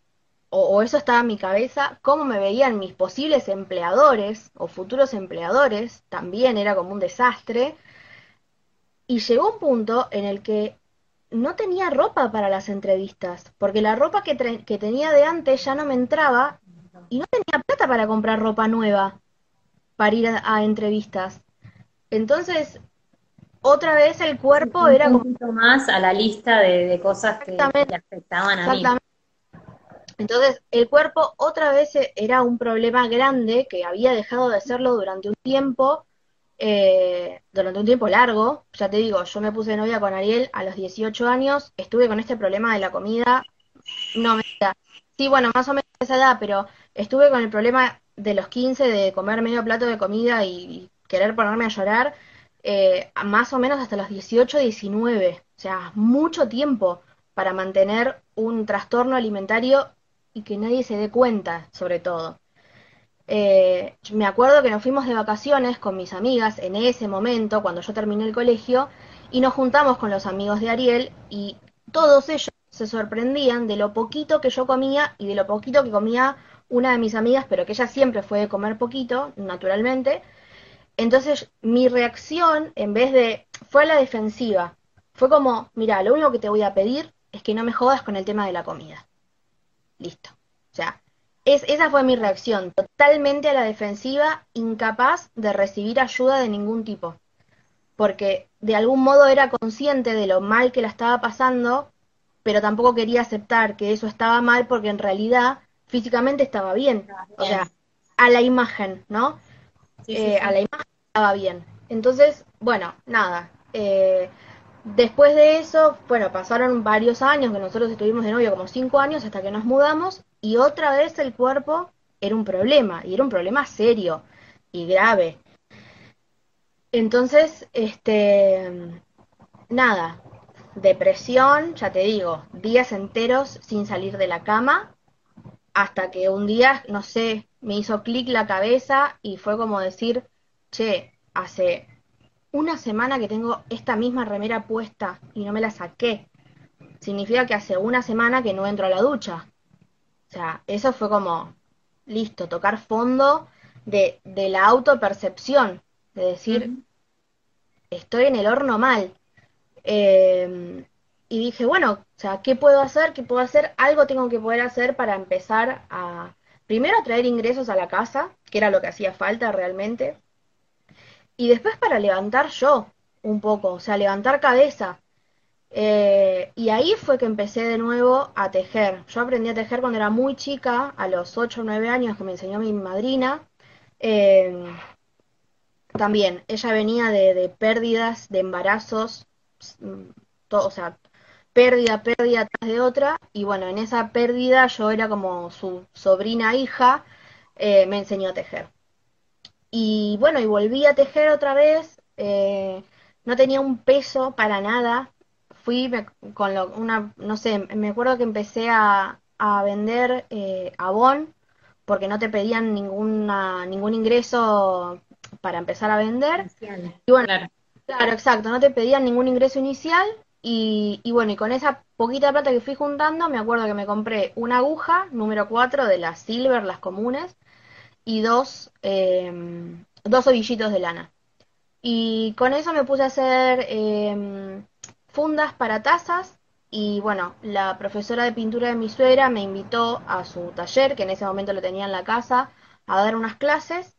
o, eso estaba en mi cabeza, cómo me veían mis posibles empleadores o futuros empleadores, también era como un desastre. Y llegó un punto en el que no tenía ropa para las entrevistas, porque la ropa que, que tenía de antes ya no me entraba y no tenía plata para comprar ropa nueva para ir a, entrevistas. Entonces, otra vez el cuerpo era como... Un más a la lista de, cosas que, que, afectaban a mí. Entonces, el cuerpo otra vez e, era un problema grande que había dejado de serlo durante un tiempo, eh, durante un tiempo largo. Ya te digo, yo me puse novia con Ariel a los 18 años, estuve con este problema de la comida, no me sí, bueno, más o menos esa edad, pero estuve con el problema de los 15 de comer medio plato de comida y, querer ponerme a llorar, eh, más o menos hasta los 18, 19, o sea, mucho tiempo para mantener un trastorno alimentario y que nadie se dé cuenta, sobre todo. eh, me acuerdo que nos fuimos de vacaciones con mis amigas en ese momento, cuando yo terminé el colegio, y nos juntamos con los amigos de Ariel y todos ellos se sorprendían de lo poquito que yo comía y de lo poquito que comía una de mis amigas, pero que ella siempre fue de comer poquito, naturalmente. Entonces mi reacción, en vez de, fue a la defensiva. Fue como, mira, lo único que te voy a pedir es que no me jodas con el tema de la comida. Listo. O sea, es, esa fue mi reacción, totalmente a la defensiva, incapaz de recibir ayuda de ningún tipo, porque de algún modo era consciente de lo mal que la estaba pasando, pero tampoco quería aceptar que eso estaba mal porque en realidad físicamente estaba bien, o sea, a la imagen, ¿no? Eh, a la imagen estaba bien. Entonces, bueno, nada. Eh, después de eso, bueno, pasaron varios años que nosotros estuvimos de novio, como cinco años, hasta que nos mudamos, y otra vez el cuerpo era un problema, y era un problema serio y grave. Entonces, este, nada, depresión, ya te digo, días enteros sin salir de la cama, hasta que un día, no sé, me hizo clic la cabeza y fue como decir, che, hace una semana que tengo esta misma remera puesta y no me la saqué. Significa que hace una semana que no entro a la ducha. O sea, eso fue como, listo, tocar fondo de, de la autopercepción, de decir, estoy en el horno mal. Eh, y dije, bueno, o sea, ¿qué puedo hacer? ¿Qué puedo hacer? Algo tengo que poder hacer para empezar a, primero, a traer ingresos a la casa, que era lo que hacía falta realmente, y después para levantar yo un poco, o sea, levantar cabeza. Eh, y ahí fue que empecé de nuevo a tejer. Yo aprendí a tejer cuando era muy chica, a los 8 o 9 años que me enseñó mi madrina. Eh, también, ella venía de, pérdidas, de embarazos, mm, todo, o sea, pérdida, pérdida tras de otra. Y bueno, en esa pérdida yo era como su sobrina hija, eh, me enseñó a tejer. Y bueno, y volví a tejer otra vez. no tenía un peso para nada, fui con lo, una, no sé, me acuerdo que empecé a, a vender eh, Avon porque no te pedían ninguna, ningún ingreso para empezar a vender. Y bueno, claro. exacto, no te pedían ningún ingreso inicial y, y, bueno, y con esa poquita plata que fui juntando, me acuerdo que me compré una aguja número 4 de las Silver, las comunes, y dos, eh, dos ovillitos de lana. Y con eso me puse a hacer eh, fundas para tazas y bueno, la profesora de pintura de mi suegra me invitó a su taller, que en ese momento lo tenía en la casa, a dar unas clases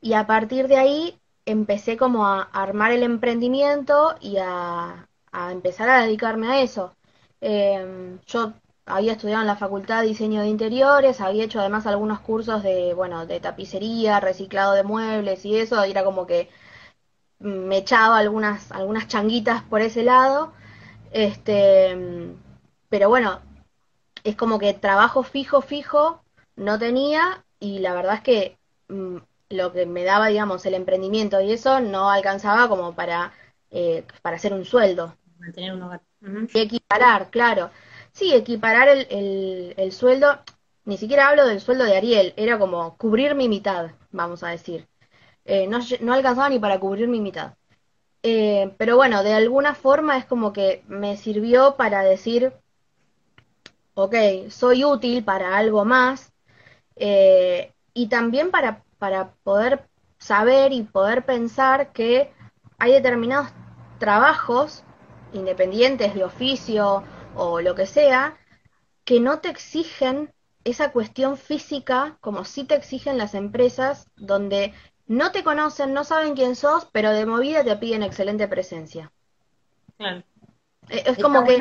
y a partir de ahí empecé como a armar el emprendimiento y a, empezar a dedicarme a eso. Em, yo había estudiado en la Facultad de Diseño de Interiores, había hecho además algunos cursos de, bueno, de tapicería, reciclado de muebles y eso, y era como que me echaba algunas, algunas changuitas por ese lado. Este, pero bueno, es como que trabajo fijo, fijo no tenía y la verdad es que mm, lo que me daba, digamos, el emprendimiento y eso no alcanzaba como para, eh, para hacer un sueldo. Mantener un hogar. Equiparar, claro. Sí, equiparar el, el, el sueldo, ni siquiera hablo del sueldo de Ariel, era como cubrir mi mitad, vamos a decir. Eh, no, no, alcanzaba ni para cubrir mi mitad. Eh, pero bueno, de alguna forma es como que me sirvió para decir, ok, soy útil para algo más eh, y también para, para poder saber y poder pensar que hay determinados trabajos independientes de oficio o lo que sea, que no te exigen esa cuestión física como sí te exigen las empresas, donde no te conocen, no saben quién sos, pero de movida te piden excelente presencia. Claro. Eh, es como que...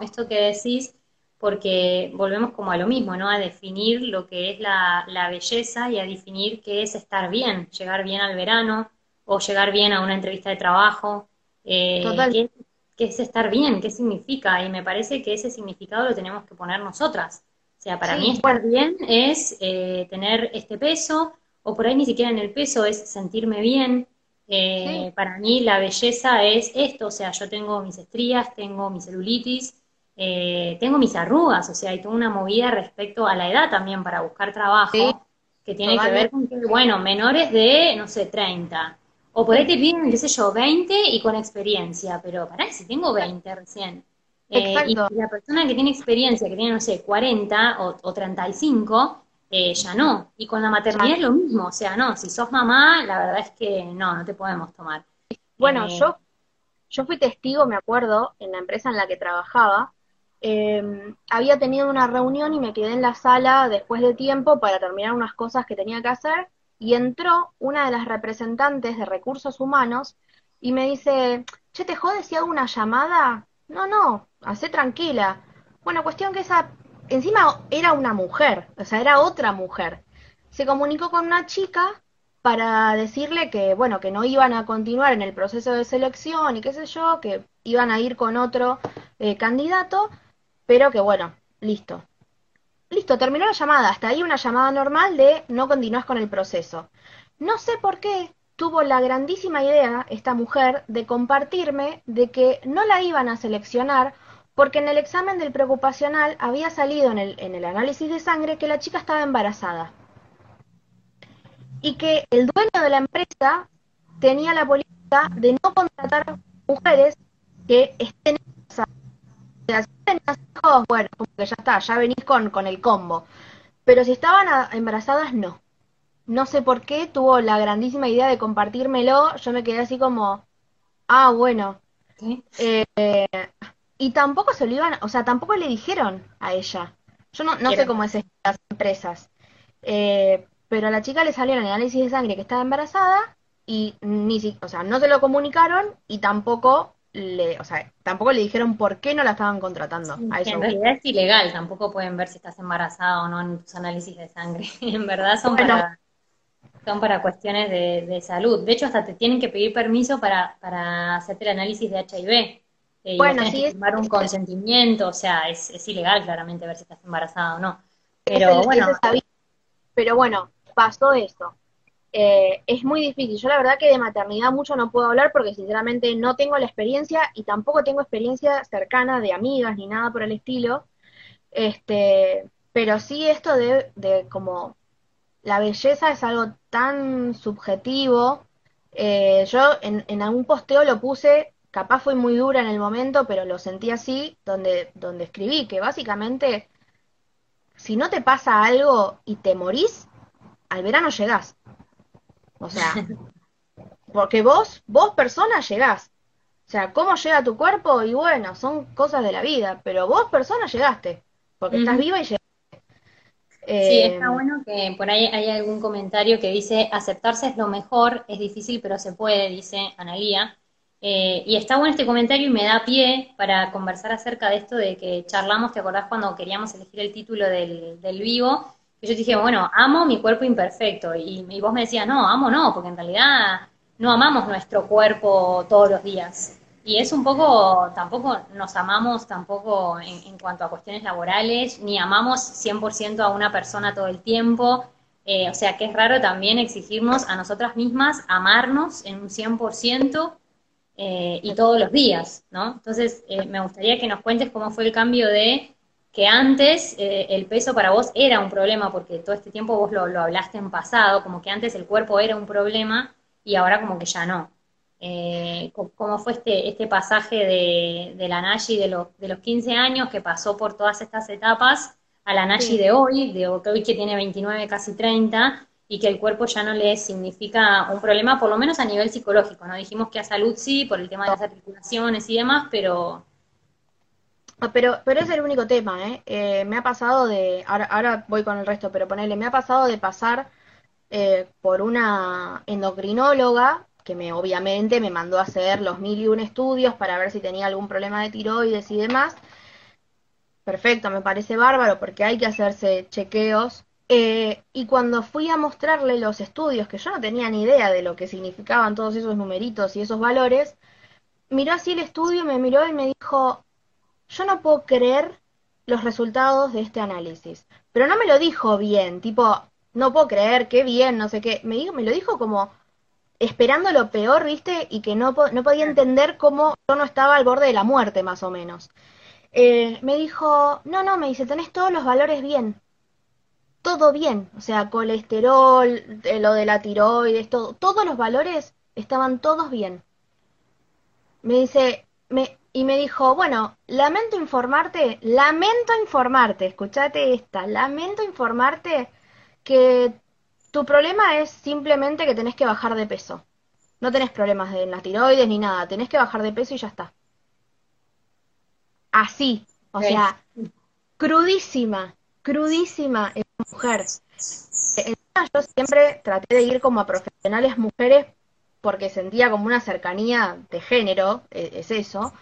Esto, que decís, porque volvemos como a lo mismo, ¿no? A definir lo que es la, belleza y a definir qué es estar bien, llegar bien al verano o llegar bien a una entrevista de trabajo. Eh, ¿qué, es estar bien? ¿Qué significa? Y me parece que ese significado lo tenemos que poner nosotras. O sea, para mí estar bien es eh, tener este peso, o por ahí ni siquiera en el peso, es sentirme bien. Eh, para mí la belleza es esto, o sea, yo tengo mis estrías, tengo mi celulitis, eh, tengo mis arrugas, o sea, hay toda una movida respecto a la edad también para buscar trabajo, que tiene que ver con que, bueno, menores de, no sé, 30. O por ahí te piden, qué sé yo, 20 y con experiencia, pero pará, si tengo 20 recién. Eh, y la persona que tiene experiencia, que tiene, no sé, 40 o, o 35, eh, ya no. Y con la maternidad es lo mismo, o sea, no, si sos mamá, la verdad es que no, no te podemos tomar. Bueno, eh, yo, yo fui testigo, me acuerdo, en la empresa en la que trabajaba, eh, había tenido una reunión y me quedé en la sala después de tiempo para terminar unas cosas que tenía que hacer y entró una de las representantes de recursos humanos y me dice, che, ¿te jodes si hago una llamada? No, no, hacé tranquila. Bueno, cuestión que esa, encima era una mujer, o sea, era otra mujer. Se comunicó con una chica para decirle que, bueno, que no iban a continuar en el proceso de selección y qué sé yo, que iban a ir con otro eh, candidato pero que bueno, listo. Listo, terminó la llamada. Hasta ahí una llamada normal de no continúas con el proceso. No sé por qué tuvo la grandísima idea esta mujer de compartirme de que no la iban a seleccionar porque en el examen del preocupacional había salido en el, en el análisis de sangre que la chica estaba embarazada. Y que el dueño de la empresa tenía la política de no contratar mujeres que estén bueno, como que ya está, ya venís con, con el combo. Pero si estaban embarazadas, no. No sé por qué tuvo la grandísima idea de compartírmelo. Yo me quedé así como, ah, bueno. Eh, y tampoco se lo iban, o sea, tampoco le dijeron a ella. Yo no, no sé cómo es las empresas. Eh, pero a la chica le salió el análisis de sangre que estaba embarazada y ni o sea, no se lo comunicaron y tampoco le, o sea, tampoco le dijeron por qué no la estaban contratando. En realidad es ilegal, tampoco pueden ver si estás embarazada o no en tus análisis de sangre. [laughs] en verdad son para son para cuestiones de, salud. De hecho, hasta te tienen que pedir permiso para, para hacerte el análisis de HIV. Eh, bueno, sí, que tomar un consentimiento, o sea, es, es, ilegal claramente ver si estás embarazada o no. Pero bueno. Pero bueno, pasó eso. Eh, es muy difícil. Yo la verdad que de maternidad mucho no puedo hablar porque sinceramente no tengo la experiencia y tampoco tengo experiencia cercana de amigas ni nada por el estilo. Este, pero sí esto de, de como la belleza es algo tan subjetivo. Eh, yo en, algún posteo lo puse, capaz fue muy dura en el momento, pero lo sentí así, donde, donde escribí que básicamente si no te pasa algo y te morís, al verano llegás. O sea, porque vos, vos persona llegás. O sea, cómo llega tu cuerpo y bueno, son cosas de la vida, pero vos persona llegaste, porque estás viva y llegaste. sí, eh, está bueno que por ahí hay algún comentario que dice, aceptarse es lo mejor, es difícil pero se puede, dice Analía. Eh, y está bueno este comentario y me da pie para conversar acerca de esto de que charlamos, ¿te acordás cuando queríamos elegir el título del, del vivo? Yo dije, bueno, amo mi cuerpo imperfecto. Y, vos me decías, no, amo no, porque en realidad no amamos nuestro cuerpo todos los días. Y es un poco, tampoco nos amamos tampoco en, cuanto a cuestiones laborales, ni amamos 100% a una persona todo el tiempo. Eh, o sea que es raro también exigirnos a nosotras mismas amarnos en un 100% eh, y todos los días, ¿no? Entonces, eh, me gustaría que nos cuentes cómo fue el cambio de que antes eh, el peso para vos era un problema, porque todo este tiempo vos lo, hablaste en pasado, como que antes el cuerpo era un problema y ahora como que ya no. Eh, ¿Cómo fue este, este pasaje de, de la Nashi de, los, de los 15 años que pasó por todas estas etapas a la Nashi de hoy, de hoy que tiene 29, casi 30, y que el cuerpo ya no le significa un problema, por lo menos a nivel psicológico, ¿no? Dijimos que a salud sí, por el tema de las articulaciones y demás, pero pero, pero es el único tema, ¿eh? ¿eh? me ha pasado de, ahora, ahora voy con el resto, pero ponele, me ha pasado de pasar eh, por una endocrinóloga que me obviamente me mandó a hacer los mil y un estudios para ver si tenía algún problema de tiroides y demás. Perfecto, me parece bárbaro porque hay que hacerse chequeos. Eh, y cuando fui a mostrarle los estudios, que yo no tenía ni idea de lo que significaban todos esos numeritos y esos valores, miró así el estudio, me miró y me dijo, yo no puedo creer los resultados de este análisis. Pero no me lo dijo bien, tipo, no puedo creer, qué bien, no sé qué. Me, me lo dijo como esperando lo peor, ¿viste? Y que no, no podía entender cómo yo no estaba al borde de la muerte, más o menos. Eh, me dijo, no, no, me dice, tenés todos los valores bien. todo bien, o sea, colesterol, eh, lo de la tiroides, todo, todos los valores estaban todos bien. Me dice, me, y me dijo, bueno, lamento informarte, lamento informarte, escúchate esta, lamento informarte que tu problema es simplemente que tenés que bajar de peso. No tenés problemas de la tiroides ni nada, tenés que bajar de peso y ya está. Así, o sea, crudísima, crudísima esa mujer. Yo siempre traté de ir como a profesionales mujeres porque sentía como una cercanía de género, e, es eso.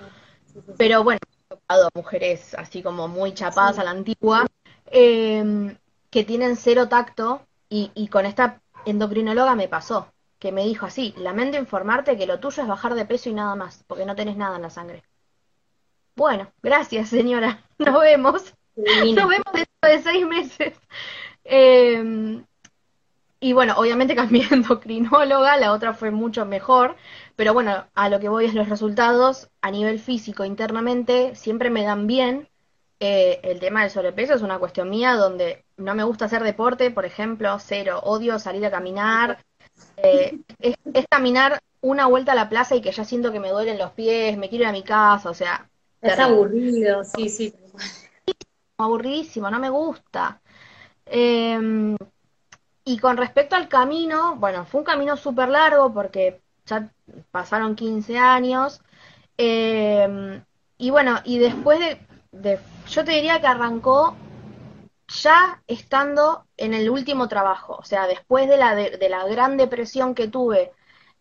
Pero bueno, he tocado mujeres así como muy chapadas a la antigua, em, que tienen cero tacto y, y con esta endocrinóloga me pasó, que me dijo así, lamento informarte que lo tuyo es bajar de peso y nada más, porque no tenés nada en la sangre. Bueno, gracias señora, [laughs] nos vemos. Nos vemos dentro de seis meses. Eh, y bueno, obviamente cambié endocrinóloga, la otra fue mucho mejor, pero bueno, a lo que voy es los resultados a nivel físico internamente siempre me dan bien. Eh, el tema del sobrepeso es una cuestión mía donde no me gusta hacer deporte, por ejemplo, cero, odio salir a caminar. Eh, es, caminar una vuelta a la plaza y que ya siento que me duelen los pies, me quiero ir a mi casa, o sea. Es aburrido, sí, sí. Aburridísimo, no me gusta. Eh, y con respecto al camino, bueno, fue un camino súper largo porque ya pasaron 15 años. Eh, y bueno, y después de, yo te diría que arrancó ya estando en el último trabajo, o sea, después de la, de, la gran depresión que tuve,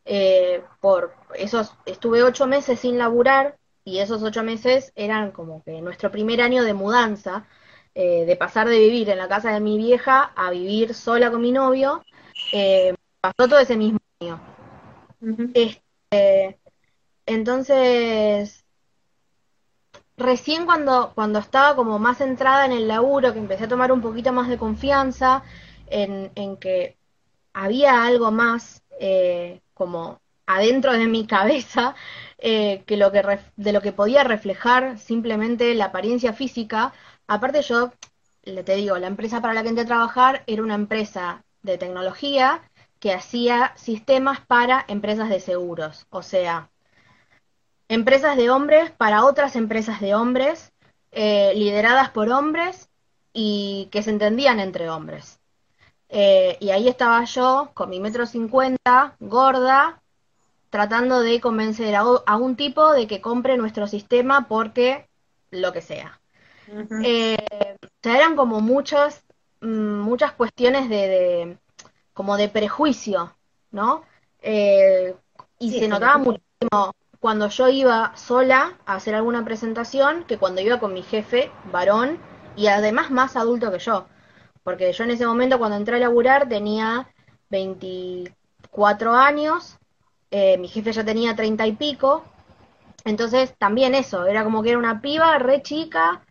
eh, por esos, estuve ocho meses sin laburar y esos ocho meses eran como que nuestro primer año de mudanza, eh, de pasar de vivir en la casa de mi vieja a vivir sola con mi novio, eh, pasó todo ese mismo año. Este, entonces, recién cuando, cuando estaba como más centrada en el laburo, que empecé a tomar un poquito más de confianza en, en que había algo más eh, como adentro de mi [laughs] cabeza que lo que de lo que podía reflejar simplemente la apariencia física, Aparte yo, le te digo, la empresa para la que entré a trabajar era una empresa de tecnología que hacía sistemas para empresas de seguros, o sea, empresas de hombres para otras empresas de hombres, eh, lideradas por hombres y que se entendían entre hombres. Eh, y ahí estaba yo, con mi metro cincuenta, gorda, tratando de convencer a un tipo de que compre nuestro sistema porque lo que sea. Eh, o sea, eran como muchas, mm, muchas cuestiones de, como de prejuicio, ¿no? Eh, y se notaba muchísimo cuando yo iba sola a hacer alguna presentación que cuando iba con mi jefe, varón, y además más adulto que yo. Porque yo en ese momento cuando entré a laburar tenía 24 años, eh, mi jefe ya tenía 30 y pico, entonces también eso, era como que era una piba re chica,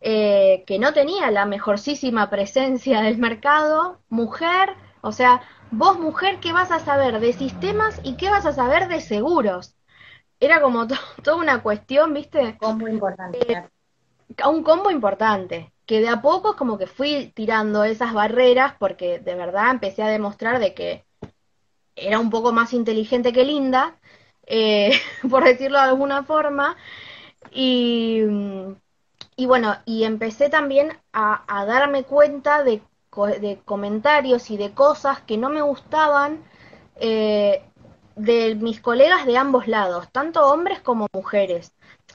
eh, que no tenía la mejorcísima presencia del mercado, mujer, o sea, vos mujer, ¿qué vas a saber de sistemas y qué vas a saber de seguros? Era como [laughs] toda una cuestión, ¿viste? Combo importante. Eh, un combo importante, que de a poco como que fui tirando esas barreras porque de verdad empecé a demostrar de que era un poco más inteligente que linda, eh, [laughs] por decirlo de alguna forma, y, y bueno, y empecé también a, darme cuenta de, de, comentarios y de cosas que no me gustaban eh, de mis colegas de ambos lados, tanto hombres como mujeres.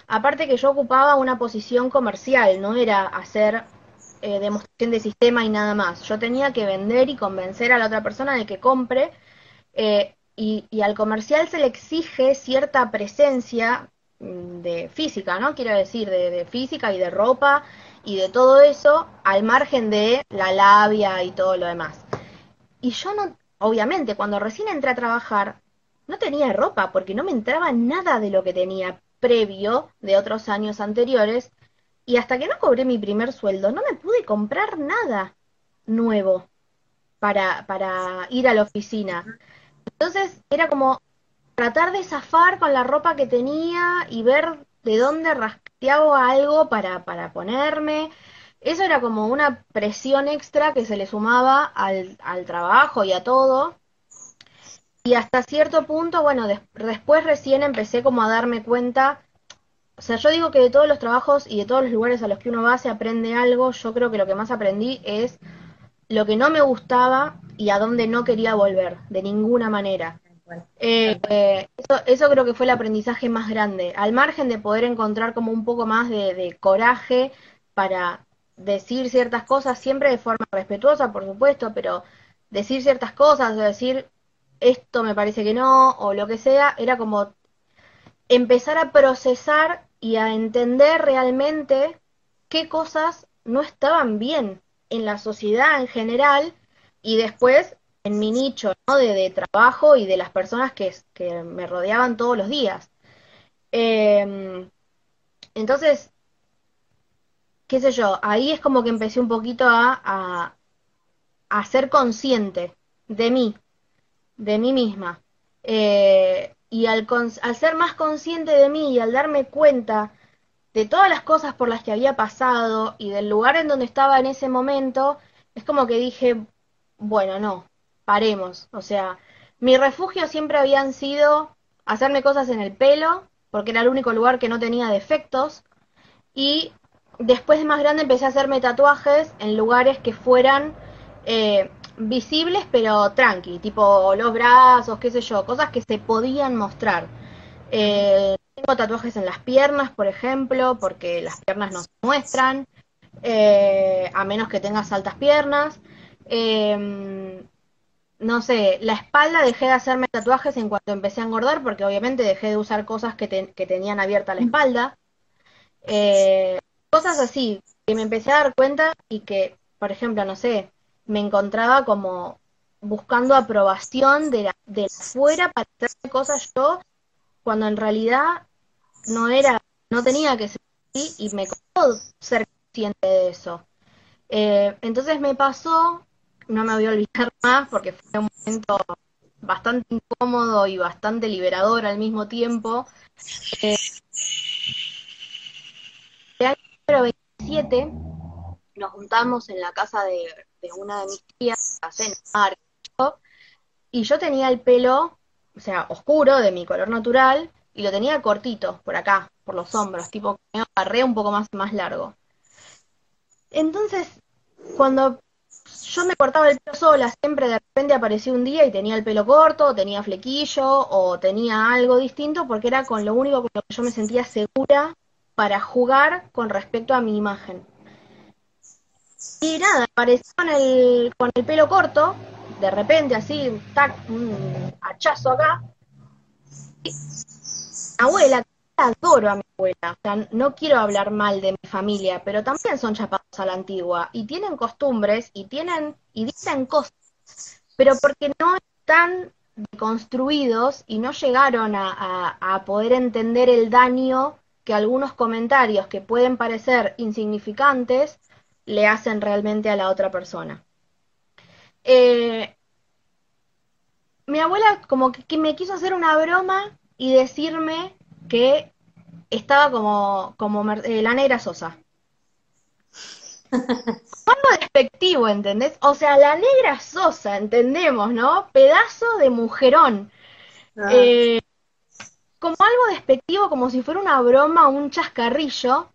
Aparte que yo ocupaba una posición comercial, no era hacer eh, demostración de sistema y nada más. Yo tenía que vender y convencer a la otra persona de que compre. Eh, y, al comercial se le exige cierta presencia Mm, de física, ¿no? Quiero decir, de, física y de ropa y de todo eso, al margen de la labia y todo lo demás. Y yo no, obviamente, cuando recién entré a trabajar, no tenía ropa porque no me entraba nada de lo que tenía previo de otros años anteriores. Y hasta que no cobré mi primer sueldo, no me pude comprar nada nuevo para, para ir a la oficina. Entonces era como, tratar de zafar con la ropa que tenía y ver de dónde rasqueaba algo para, para ponerme. eso era como una presión extra que se le sumaba al, al trabajo y a todo. Y hasta cierto punto, bueno, después recién empecé como a darme cuenta, o sea, yo digo que de todos los trabajos y de todos los lugares a los que uno va se aprende algo, yo creo que lo que más aprendí es lo que no me gustaba y a dónde no quería volver, de ninguna manera. Eh, eso, eso, creo que fue el aprendizaje más grande, al margen de poder encontrar como un poco más de, coraje para decir ciertas cosas, siempre de forma respetuosa, por supuesto, pero decir ciertas cosas, o decir esto me parece que no, o lo que sea, era como empezar a procesar y a entender realmente qué cosas no estaban bien en la sociedad en general y después en mi nicho ¿no? de, trabajo y de las personas que, que me rodeaban todos los días. Em, entonces, qué sé yo, ahí es como que empecé un poquito a, a, ser consciente de mí, de mí misma. Eh, y al, al ser más consciente de mí y al darme cuenta de todas las cosas por las que había pasado y del lugar en donde estaba en ese momento, es como que dije, bueno, no, paremos. O sea, mi refugio siempre habían sido hacerme cosas en el pelo, porque era el único lugar que no tenía defectos, y después de más grande empecé a hacerme tatuajes en lugares que fueran eh, visibles pero tranqui, tipo los brazos, qué sé yo, cosas que se podían mostrar. Eh, tengo tatuajes en las piernas, por ejemplo, porque las piernas no se muestran, eh, a menos que tengas altas piernas. Eh, no sé, la espalda dejé de hacerme tatuajes en cuanto empecé a engordar, porque obviamente dejé de usar cosas que, tenían abierta la espalda. Eh, cosas así, que me empecé a dar cuenta y que, por ejemplo, no sé, me encontraba como buscando aprobación de la, de fuera para hacer cosas yo, cuando en realidad no era, no tenía que ser así y me costó ser consciente de eso. Eh, entonces me pasó no me voy a olvidar más porque fue un momento bastante incómodo y bastante liberador al mismo tiempo. Eh, el año 27 nos juntamos en la casa de, una de mis tías a cenar y yo tenía el pelo, o sea, oscuro, de mi color natural, y lo tenía cortito, por acá, por los hombros, tipo que me agarré un poco más, más largo. Entonces, cuando yo me cortaba el pelo sola, siempre de repente aparecía un día y tenía el pelo corto, o tenía flequillo, o tenía algo distinto, porque era con lo único con lo que yo me sentía segura para jugar con respecto a mi imagen. Y nada, apareció con el, con el pelo corto, de repente así, tac, un hachazo acá. Y, abuela, adoro a mi abuela, o sea, no quiero hablar mal de mi familia, pero también son chapados a la antigua y tienen costumbres y tienen y dicen cosas, pero porque no están construidos y no llegaron a, poder entender el daño que algunos comentarios que pueden parecer insignificantes le hacen realmente a la otra persona. Eh, mi abuela como que me quiso hacer una broma y decirme que estaba como, como eh, la negra Sosa. [laughs] Algo despectivo, ¿entendés? O sea, la negra Sosa, entendemos, ¿no? Pedazo de mujerón. Ah. Eh, como algo despectivo, como si fuera una broma o un chascarrillo.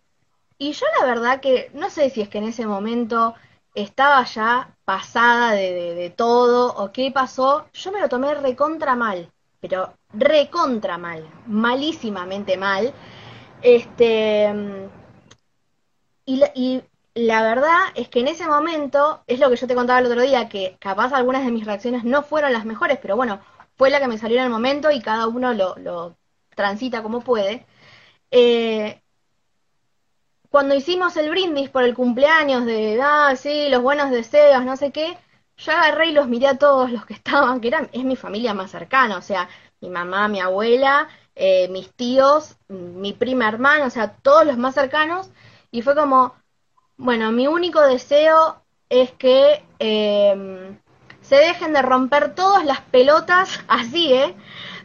Y yo la verdad que no sé si es que en ese momento estaba ya pasada de, de todo o qué pasó. Yo me lo tomé recontra mal pero recontra mal, malísimamente mal. Este, y, la, y la verdad es que en ese momento, es lo que yo te contaba el otro día, que capaz algunas de mis reacciones no fueron las mejores, pero bueno, fue la que me salió en el momento y cada uno lo, lo transita como puede. Eh, cuando hicimos el brindis por el cumpleaños de, ah, sí, los buenos deseos, no sé qué, yo agarré y los miré a todos los que [laughs] estaban, que eran, es mi familia más cercana, o sea, mi mamá, mi abuela, eh, mis tíos, mi prima hermana, o sea, todos los más cercanos, y fue como, bueno, mi único deseo es que em, se dejen de romper todas las pelotas, [laughs] así, ¿eh?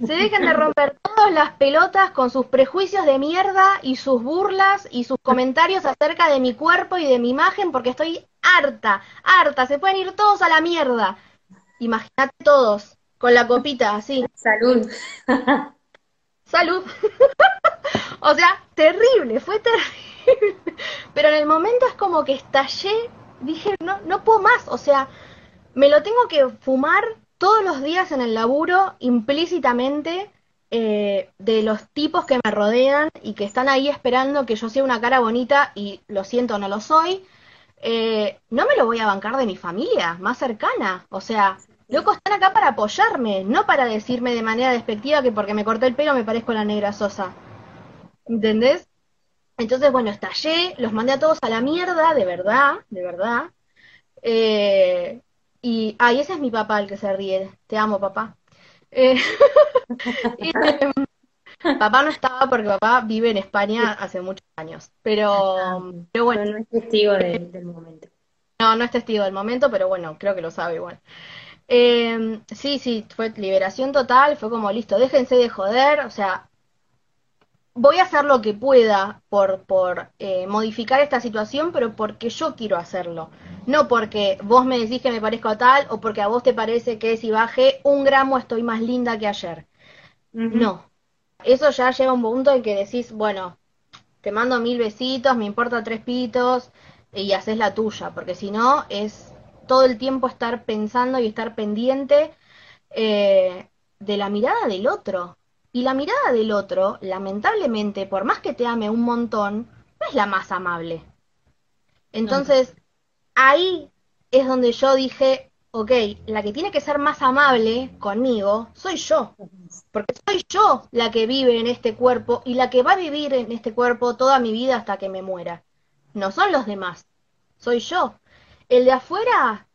se dejen de romper [laughs] todas las pelotas con sus prejuicios de mierda y sus burlas y sus comentarios acerca de mi cuerpo y de mi imagen porque estoy harta, harta, se pueden ir todos a la mierda. Imagínate todos, con la copita así. Salud. Salud. [laughs] o sea, terrible, fue terrible. Pero en el momento es como que estallé, dije, no, no puedo más, o sea, me lo tengo que fumar todos los días en el laburo implícitamente eh, de los tipos que me rodean y que están ahí esperando que yo sea una cara bonita y lo siento, no lo soy. Eh, no me lo voy a bancar de mi familia más cercana. O sea, locos están acá para apoyarme, no para decirme de manera despectiva que porque me corté el pelo me parezco la negra sosa. ¿Entendés? Entonces, bueno, estallé, los mandé a todos a la mierda, de verdad, de verdad. Eh, y, ay, ese es mi papá el que se ríe. Te amo, papá. Eh, [laughs] em, papá no estaba porque papá vive en España hace muchos años. Pero, ah, bueno. No, es testigo del momento. No, no es testigo del momento, pero bueno, creo que lo sabe igual. Em, sí, sí, fue liberación total, fue como listo, déjense de joder, o sea, voy a hacer lo que pueda por, por eh, modificar esta situación, pero porque yo quiero hacerlo. No porque vos me decís que me parezco a tal o porque a vos te parece que si bajé un gramo estoy más linda que ayer. No. Eso ya llega a un punto en que decís, bueno, te mando mil besitos, me importa tres pitos y haces la tuya, porque si no es todo el tiempo estar pensando y estar pendiente eh, de la mirada del otro. Y la mirada del otro, lamentablemente, por más que te ame un montón, no es la más amable. Entonces, ahí es donde yo dije, ok, la que tiene que ser más amable conmigo soy yo. Porque soy yo la que vive en este cuerpo y la que va a vivir en este cuerpo toda mi vida hasta que me muera. No son los demás, soy yo. El de afuera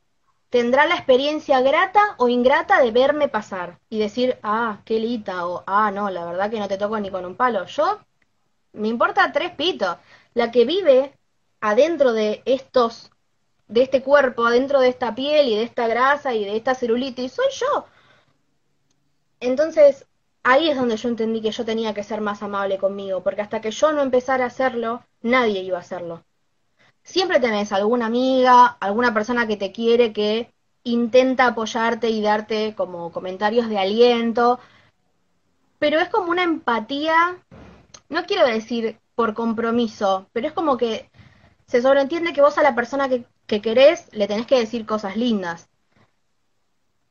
tendrá la experiencia grata o ingrata de verme pasar y decir, ah, qué lita, o ah, no, la verdad que no te toco ni con un palo. Yo, me importa tres pitos. La que vive adentro de estos, de este cuerpo, adentro de esta piel y de esta grasa y de esta celulitis, soy yo. Entonces, ahí es donde yo entendí que yo tenía que ser más amable conmigo, porque hasta que yo no empezara a hacerlo, nadie iba a hacerlo siempre tenés alguna amiga, alguna persona que te quiere que intenta apoyarte y darte como comentarios de aliento, pero es como una empatía, no quiero decir por compromiso, pero es como que se sobreentiende que vos a la persona que, que querés le tenés que decir cosas lindas.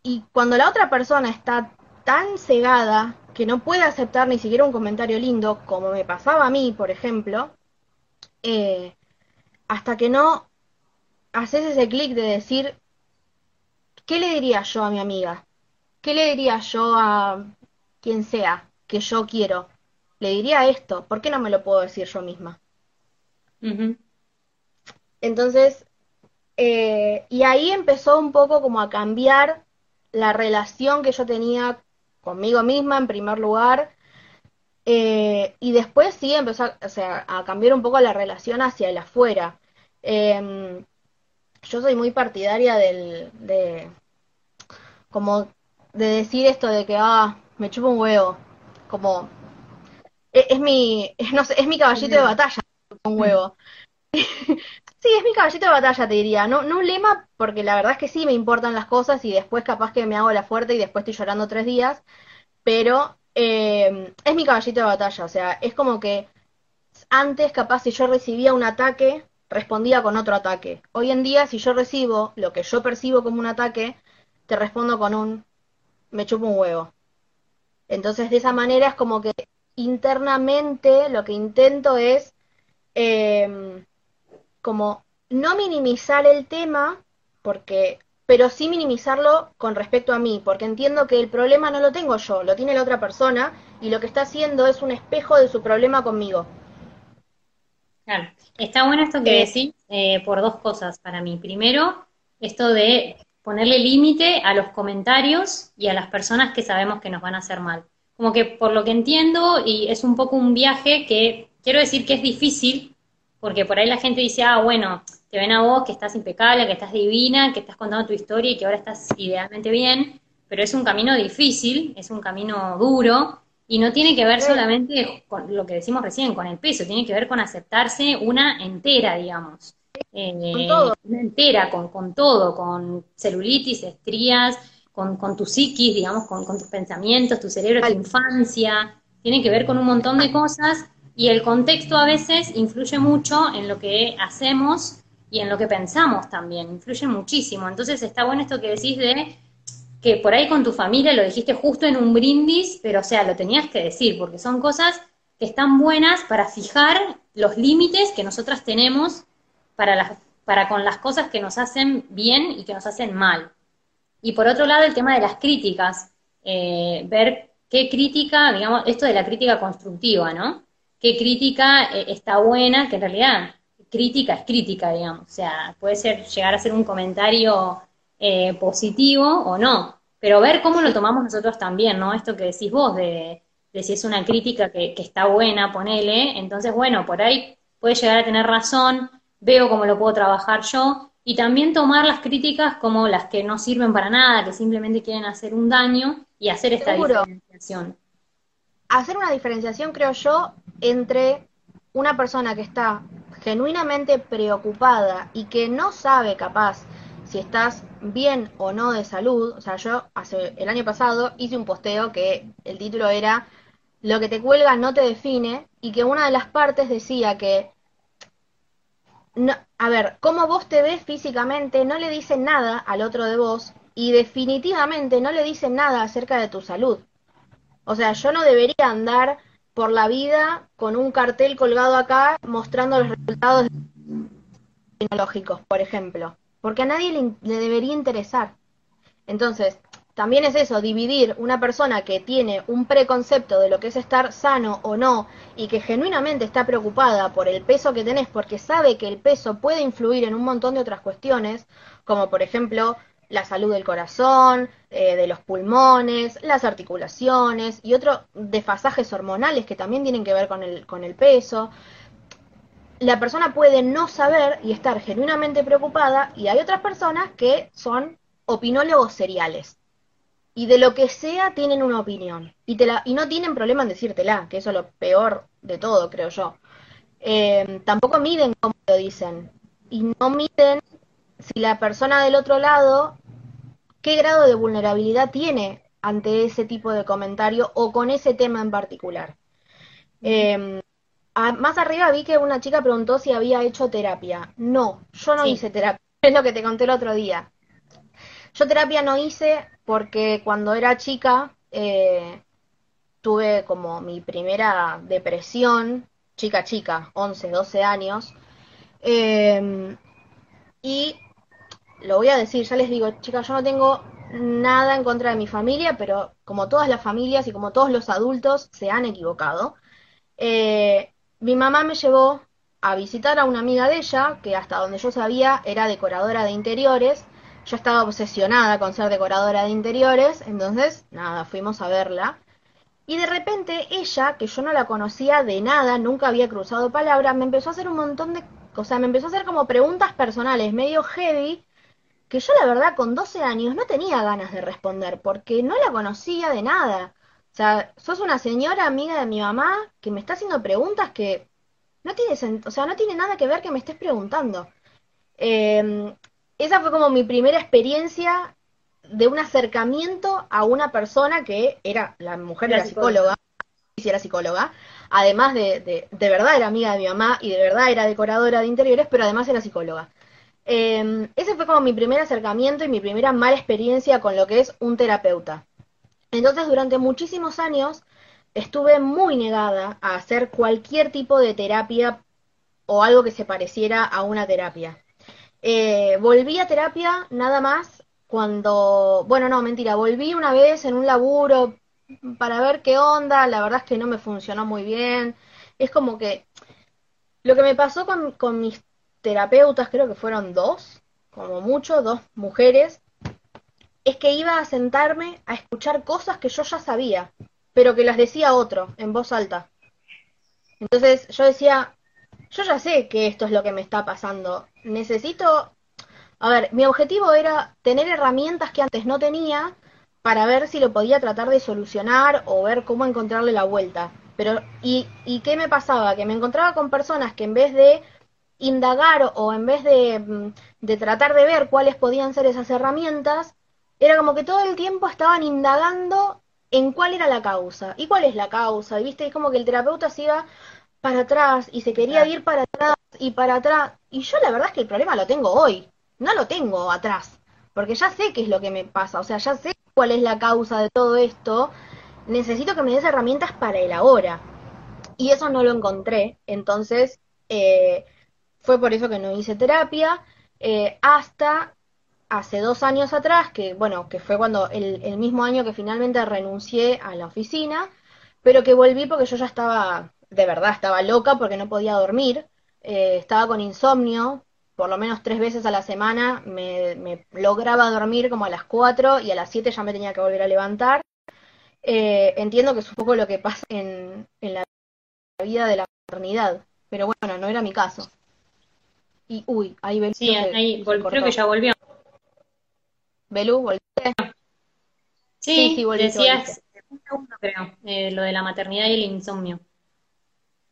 Y cuando la otra persona está tan cegada que no puede aceptar ni siquiera un comentario lindo, como me pasaba a mí, por ejemplo, eh, hasta que no haces ese clic de decir, ¿qué le diría yo a mi amiga? ¿Qué le diría yo a quien sea que yo quiero? Le diría esto, ¿por qué no me lo puedo decir yo misma? Entonces, eh, y ahí empezó un poco como a cambiar la relación que yo tenía conmigo misma en primer lugar eh, y después sí empezó a, o sea, a cambiar un poco la relación hacia el afuera. Em, yo soy muy partidaria del, de, como de decir esto de que, ah, me chupo un huevo, como, e, es, mi, [laughs] no sé, es mi caballito de batalla, un huevo. [laughs] sí, es mi caballito de batalla, te diría. No, no un lema, porque la verdad es que sí me importan las cosas y después capaz que me hago la fuerte y después estoy llorando tres días, pero em, es mi caballito de batalla, o sea, es como que antes capaz si yo recibía un ataque, respondía con otro ataque. Hoy en día, si yo recibo lo que yo percibo como un ataque, te respondo con un me chupo un huevo. Entonces, de esa manera es como que internamente lo que intento es em, como no minimizar el tema, porque, pero sí minimizarlo con respecto a mí, porque entiendo que el problema no lo tengo yo, lo tiene la otra persona, y lo que está haciendo es un espejo de su problema conmigo. Claro, está bueno esto que decís eh, por dos cosas para mí. Primero, esto de ponerle límite a los comentarios y a las personas que sabemos que nos van a hacer mal. Como que por lo que entiendo, y es un poco un viaje que quiero decir que es difícil, porque por ahí la gente dice, ah, bueno, te ven a vos que estás impecable, que estás divina, que estás contando tu historia y que ahora estás idealmente bien, pero es un camino difícil, es un camino duro, y no tiene que ver solamente con lo que decimos recién, con el peso, tiene que ver con aceptarse una entera, digamos. Eh, una entera, con, con, todo, con celulitis, estrías, con, con tu psiquis, digamos, con, con tus pensamientos, tu cerebro, tu infancia. Tiene que ver con un montón de cosas y el contexto a veces influye mucho en lo que hacemos y en lo que pensamos también, influye muchísimo. Entonces está bueno esto que decís de que por ahí con tu familia lo dijiste justo en un brindis, pero o sea, lo tenías que decir, porque son cosas que están buenas para fijar los límites que nosotras tenemos para, las, para con las cosas que nos hacen bien y que nos hacen mal. Y por otro lado, el tema de las críticas, eh, ver qué crítica, digamos, esto de la crítica constructiva, ¿no? Qué crítica eh, está buena, que en realidad crítica es crítica, digamos. O sea, puede ser llegar a ser un comentario eh, positivo o no, pero ver cómo lo tomamos nosotros también, ¿no? Esto que decís vos, de, si es una crítica que, está buena, ponele, entonces, bueno, por ahí puede llegar a tener razón, veo cómo lo puedo trabajar yo, y también tomar las críticas como las que no sirven para nada, que simplemente quieren hacer un daño y hacer esta diferenciación. Hacer una diferenciación, creo yo, entre una persona que está genuinamente preocupada y que no sabe capaz si estás bien o no de salud, o sea, yo hace el año pasado hice un posteo que el título era Lo que te cuelga no te define y que una de las partes decía que no, a ver, cómo vos te ves físicamente no le dice nada al otro de vos y definitivamente no le dice nada acerca de tu salud. O sea, yo no debería andar por la vida con un cartel colgado acá mostrando los resultados tecnológicos, por ejemplo porque a nadie le, debería interesar. Entonces, también es eso, dividir una persona que tiene un preconcepto de lo que es estar sano o no y que genuinamente está preocupada por el peso que tenés porque sabe que el peso puede influir en un montón de otras cuestiones, como por ejemplo la salud del corazón, eh, de los pulmones, las articulaciones y otros desfasajes hormonales que también tienen que ver con el, con el peso la persona puede no saber y estar genuinamente preocupada y hay otras personas que son opinólogos seriales. Y de lo que sea tienen una opinión. Y, te la, y no tienen problema en decírtela, que eso es lo peor de todo, creo yo. Eh, tampoco miden cómo lo dicen. Y no miden si la persona del otro lado, qué grado de vulnerabilidad tiene ante ese tipo de comentario o con ese tema en particular. Eh, Ah, más arriba vi que una chica preguntó si había hecho terapia. No, yo no hice terapia. [laughs] Es lo que te conté el otro día. Yo terapia no hice porque cuando era chica eh, tuve como mi primera depresión, chica chica, 11, 12 años. Em, y lo voy a decir, ya les digo, chicas, yo no tengo nada en contra de mi familia, pero como todas las familias y como todos los adultos se han equivocado. Eh, mi mamá me llevó a visitar a una amiga de ella, que hasta donde yo sabía era decoradora de interiores. Yo estaba obsesionada con ser decoradora de interiores, entonces, nada, fuimos a verla. Y de repente ella, que yo no la conocía de nada, nunca había cruzado palabra, me empezó a hacer un montón de... Sea, me empezó a hacer como preguntas personales, medio heavy, que yo la verdad con 12 años no tenía ganas de responder, porque no la conocía de nada. O sea, sos una señora amiga de mi mamá que me está haciendo preguntas que no tiene, o sea, no tiene nada que ver que me estés preguntando. Em, esa fue como mi primera experiencia de un acercamiento a una persona que era, la mujer era psicóloga, si era psicóloga, además de, de, de, verdad era amiga de mi mamá y de verdad era decoradora de interiores, pero además era psicóloga. Em, ese fue como mi primer acercamiento y mi primera mala experiencia con lo que es un terapeuta. Entonces, durante muchísimos años estuve muy negada a hacer cualquier tipo de terapia o algo que se pareciera a una terapia. Eh, volví a terapia nada más cuando, bueno, no, mentira, volví una vez en un laburo para ver qué onda, la verdad es que no me funcionó muy bien. Es como que lo que me pasó con, con mis terapeutas, creo que fueron dos, como mucho, dos mujeres, es que iba a sentarme a escuchar cosas que yo ya sabía, pero que las decía otro, en voz alta. Entonces yo decía, yo ya sé que esto es lo que me está pasando. Necesito... A ver, mi objetivo era tener herramientas que antes no tenía para ver si lo podía tratar de solucionar o ver cómo encontrarle la vuelta. Pero, ¿y, ¿y qué me pasaba? Que me encontraba con personas que en vez de indagar o en vez de, mm, de tratar de ver cuáles podían ser esas herramientas, era como que todo el tiempo estaban indagando en cuál era la causa. ¿Y cuál es la causa? Y viste, es como que el terapeuta se iba para atrás y se quería ir para atrás y para atrás. Y yo la verdad es que el problema lo tengo hoy, no lo tengo atrás, porque ya sé qué es lo que me pasa, o sea, ya sé cuál es la causa de todo esto. Necesito que me des herramientas para el ahora. Y eso no lo encontré, entonces eh, fue por eso que no hice terapia, eh, hasta hace dos años atrás, que bueno, que fue cuando el, mismo año que finalmente renuncié a la oficina, pero que volví porque yo ya estaba, de verdad, estaba loca porque no podía dormir, eh, estaba con insomnio, por lo menos tres veces a la semana me, me, lograba dormir como a las cuatro y a las siete ya me tenía que volver a levantar. Eh, entiendo que es un poco lo que pasa en, en la vida de la maternidad, pero bueno, no era mi caso. Y uy, ahí Belú. Sí, ahí, creo que ya volvió. Belú, ¿volviste? Sí, sí, sí decías, creo, eh, lo de la maternidad y el insomnio.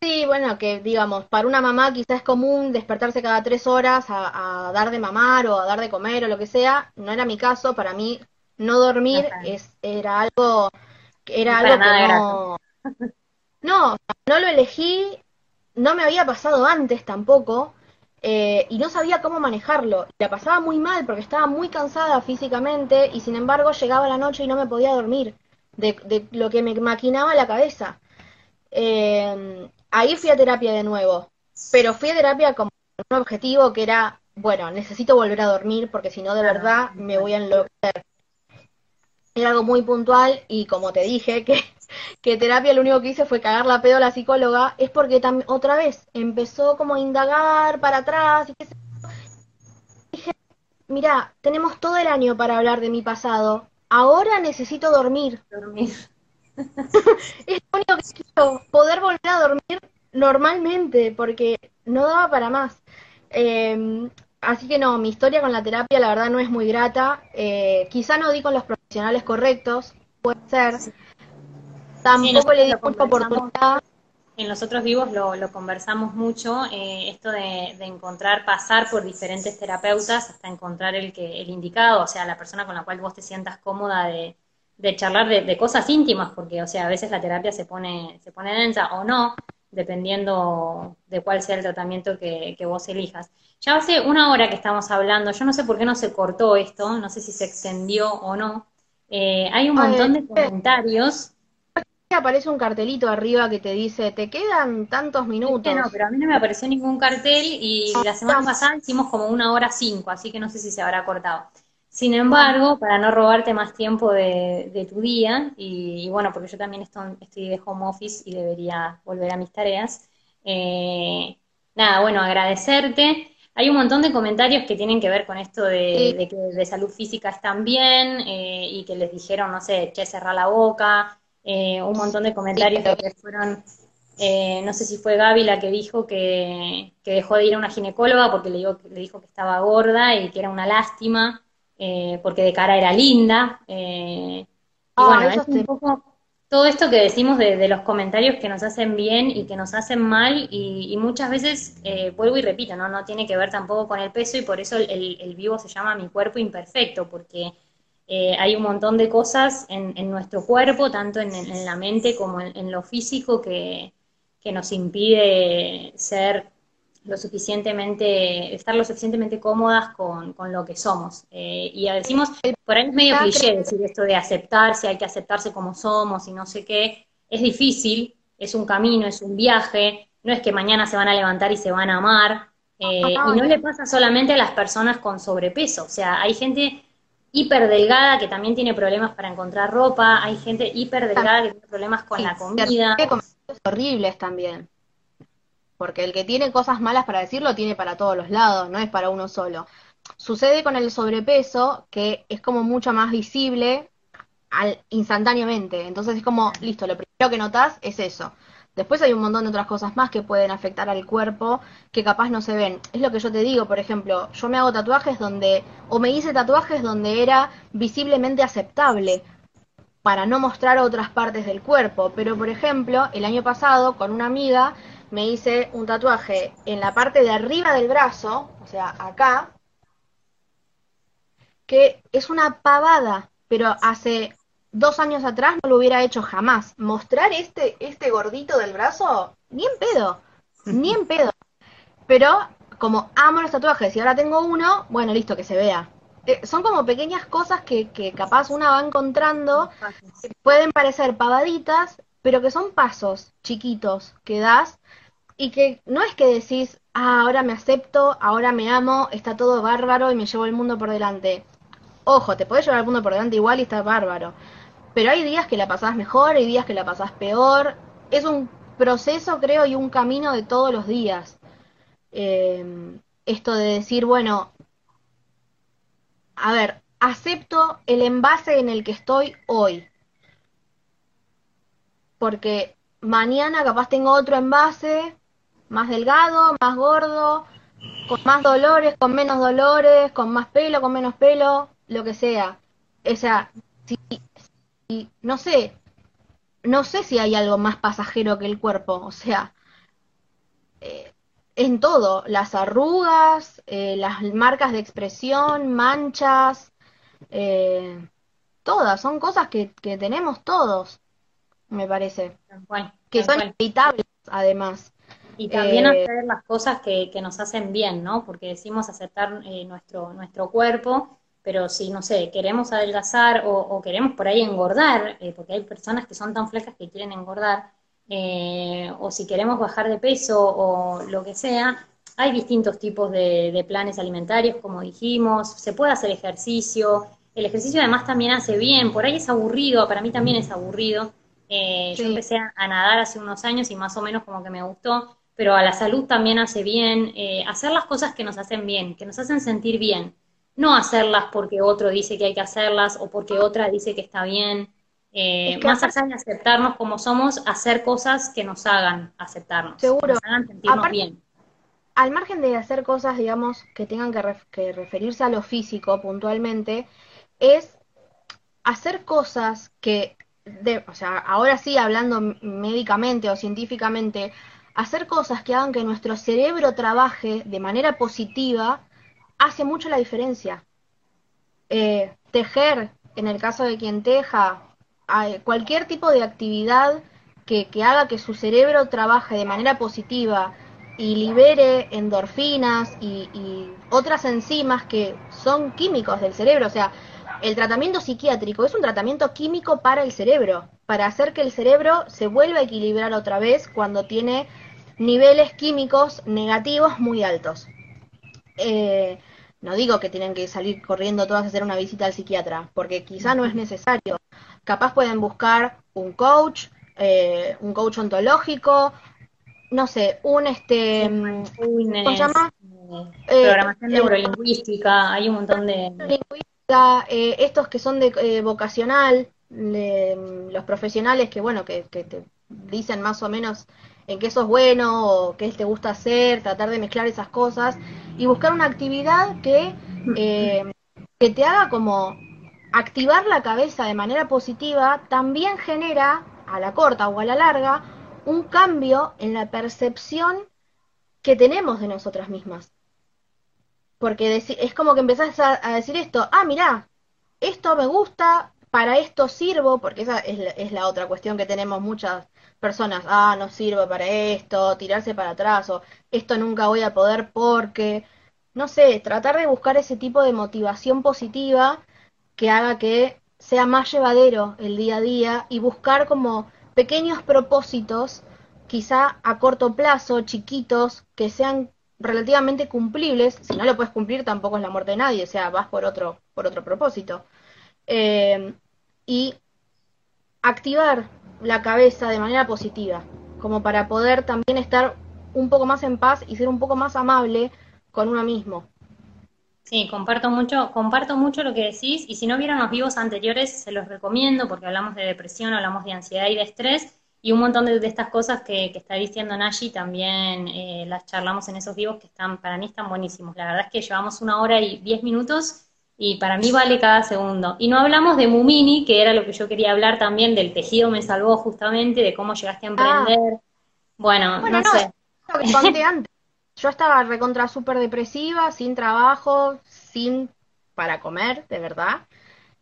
Sí, bueno, que digamos, para una mamá quizás es común despertarse cada tres horas a, dar de mamar o a dar de comer o lo que sea. No era mi caso, para mí no dormir es, era algo, era algo que no, [laughs] no, no lo elegí, no me había pasado antes tampoco. Eh, y no sabía cómo manejarlo. La pasaba muy mal porque estaba muy cansada físicamente y sin embargo llegaba la noche y no me podía dormir de, lo que me maquinaba la cabeza. Eh, ahí fui a terapia de nuevo, pero fui a terapia con un objetivo que era, bueno, necesito volver a dormir porque si no de verdad me voy a enloquecer. Era algo muy puntual y como te dije que [laughs] que terapia lo único que hice fue cagar la pedo a la psicóloga, es porque otra vez empezó como a indagar para atrás y Dije, mira, tenemos todo el año para hablar de mi pasado, ahora necesito dormir. Dormir. [laughs] es lo único que quiero, poder volver a dormir normalmente, porque no daba para más. Em, así que no, mi historia con la terapia la verdad no es muy grata. Eh, quizá no di con los profesionales correctos, puede ser. Tampoco le di mucha oportunidad. En los otros vivos lo, conversamos mucho, eh, esto de, encontrar, pasar por diferentes terapeutas hasta encontrar el que el indicado, o sea, la persona con la cual vos te sientas cómoda de, charlar de, cosas íntimas, porque, o sea, a veces la terapia se pone, se pone densa o no, dependiendo de cuál sea el tratamiento que, vos elijas. Ya hace una hora que estamos hablando, yo no sé por qué no se cortó esto, no sé si se extendió o no. Eh, hay un montón de comentarios aparece un cartelito arriba que te dice, te quedan tantos minutos. no, pero a mí no me apareció ningún cartel y la semana pasada hicimos como una hora cinco, así que no sé si se habrá cortado. Sin embargo, para no robarte más tiempo de, tu día, y, bueno, porque yo también estoy, estoy, de home office y debería volver a mis tareas, eh, nada, bueno, agradecerte. Hay un montón de comentarios que tienen que ver con esto de, que de salud física están bien eh, y que les dijeron, no sé, che, cerra la boca, eh, un montón de comentarios que fueron, eh, no sé si fue Gaby la que dijo que, dejó de ir a una ginecóloga porque le, le dijo que estaba gorda y que era una lástima, eh, porque de cara era linda. y ah, bueno, es un poco todo esto que decimos de, los comentarios que nos hacen bien y que nos hacen mal y, muchas veces, vuelvo y repito, ¿no? no tiene que ver tampoco con el peso y por eso el, vivo se llama mi cuerpo imperfecto, porque eh, hay un montón de cosas en, nuestro cuerpo, tanto en, la mente como en, lo físico, que, nos impide ser lo suficientemente, estar lo suficientemente cómodas con, lo que somos. Eh, y decimos, por ahí es medio cliché decir esto de aceptarse, hay que aceptarse como somos y no sé qué. Es difícil, es un camino, es un viaje, no es que mañana se van a levantar y se van a amar. Eh, y no le pasa solamente a las personas con sobrepeso, o sea, hay gente hiperdelgada que también tiene problemas para encontrar ropa, hay gente hiperdelgada que tiene problemas con la comida. horribles también. Porque el que tiene cosas malas para decirlo tiene para todos los lados, no es para uno solo. Sucede con el sobrepeso que es como mucho más visible al, instantáneamente. Entonces es como, listo, lo primero que notas es eso. Después hay un montón de otras cosas más que pueden afectar al cuerpo que capaz no se ven. Es lo que yo te digo, por ejemplo, yo me hago tatuajes donde, o me hice tatuajes donde era visiblemente aceptable, para no mostrar otras partes del cuerpo. Pero, por ejemplo, el año pasado con una amiga me hice un tatuaje en la parte de arriba del brazo, o sea, acá, que es una pavada, pero hace dos años atrás no lo hubiera hecho jamás. Mostrar este, este gordito del brazo, ni en pedo, ni en pedo. Pero como amo los tatuajes y ahora tengo uno, bueno, listo, que se vea. Eh, son como pequeñas cosas que, que capaz una va encontrando, que pueden parecer pavaditas, pero que son pasos chiquitos que das y que no es que decís, ah, ahora me acepto, ahora me amo, está todo bárbaro y me llevo el mundo por delante. Ojo, te puedes llevar el mundo por delante igual y está bárbaro. Pero hay días que la pasás mejor, hay días que la pasás peor. Es un proceso, creo, y un camino de todos los días. Eh, esto de decir, bueno, a ver, acepto el envase en el que estoy hoy. Porque mañana capaz tengo otro envase más delgado, más gordo, con más dolores, con menos dolores, con más pelo, con menos pelo, lo que sea. O sea, si, no sé, no sé si hay algo más pasajero que el cuerpo, o sea, eh, en todo, las arrugas, eh, las marcas de expresión, manchas, eh, todas, son cosas que, que, tenemos todos, me parece, que son inevitables además. Y también hacer las cosas que, que, nos hacen bien, ¿no? Porque decimos aceptar nuestro, nuestro cuerpo, pero si, no sé, queremos adelgazar o, queremos por ahí engordar, eh, porque hay personas que son tan flacas que quieren engordar, eh, o si queremos bajar de peso o lo que sea, hay distintos tipos de, planes alimentarios, como dijimos, se puede hacer ejercicio, el ejercicio además también hace bien, por ahí es aburrido, para mí también es aburrido. Eh, yo empecé a nadar hace unos años y más o menos como que me gustó, pero a la salud también hace bien, hacer las cosas que nos hacen bien, que nos hacen sentir bien no hacerlas porque otro dice que hay que hacerlas o porque otra dice que está bien. Eh, más allá de aceptarnos como somos, hacer cosas que nos hagan aceptarnos, Seguro. Que nos hagan sentirnos bien. Al margen de hacer cosas, digamos, que tengan que, referirse a lo físico puntualmente, es hacer cosas que, de, o sea, ahora sí hablando médicamente o científicamente, hacer cosas que hagan que nuestro cerebro trabaje de manera positiva hace mucho la diferencia. Eh, tejer, en el caso de quien teja, cualquier tipo de actividad que, haga que su cerebro trabaje de manera positiva y libere endorfinas y, y, otras enzimas que son químicos del cerebro. O sea, el tratamiento psiquiátrico es un tratamiento químico para el cerebro, para hacer que el cerebro se vuelva a equilibrar otra vez cuando tiene niveles químicos negativos muy altos. Eh, no digo que tienen que salir corriendo todas a hacer una visita al psiquiatra, porque quizá no es necesario. Capaz pueden buscar un coach, eh, un coach ontológico, no sé, un este, ¿cómo se llama? Eh, programación neurolingüística, hay un montón de lingüística, eh, estos que son de vocacional, los profesionales que bueno que, te dicen más o menos en qué sos bueno o qué te gusta hacer, tratar de mezclar esas cosas y buscar una actividad que, eh, que te haga como activar la cabeza de manera positiva, también genera a la corta o a la larga un cambio en la percepción que tenemos de nosotras mismas. Porque es como que empezás a, decir esto, ah, mirá, esto me gusta, para esto sirvo, porque esa es la, es la otra cuestión que tenemos muchas personas, ah, no sirve para esto, tirarse para atrás, o esto nunca voy a poder porque, no sé, tratar de buscar ese tipo de motivación positiva que haga que sea más llevadero el día a día y buscar como pequeños propósitos, quizá a corto plazo, chiquitos, que sean relativamente cumplibles. Si no lo puedes cumplir, tampoco es la muerte de nadie, o sea, vas por otro, por otro propósito. Eh, y activar la cabeza de manera positiva, como para poder también estar un poco más en paz y ser un poco más amable con uno mismo. Sí, comparto mucho, comparto mucho lo que decís y si no vieron los vivos anteriores se los recomiendo porque hablamos de depresión, hablamos de ansiedad y de estrés y un montón de, estas cosas que, está diciendo Nashi también eh, las charlamos en esos vivos que están para mí están buenísimos. La verdad es que llevamos una hora y diez minutos y para mí vale cada segundo. Y no hablamos de Mumini, que era lo que yo quería hablar también, del tejido me salvó justamente, de cómo llegaste a ah. emprender. Bueno, no, sé. antes. Yo estaba recontra súper depresiva, sin trabajo, sin para comer, de verdad.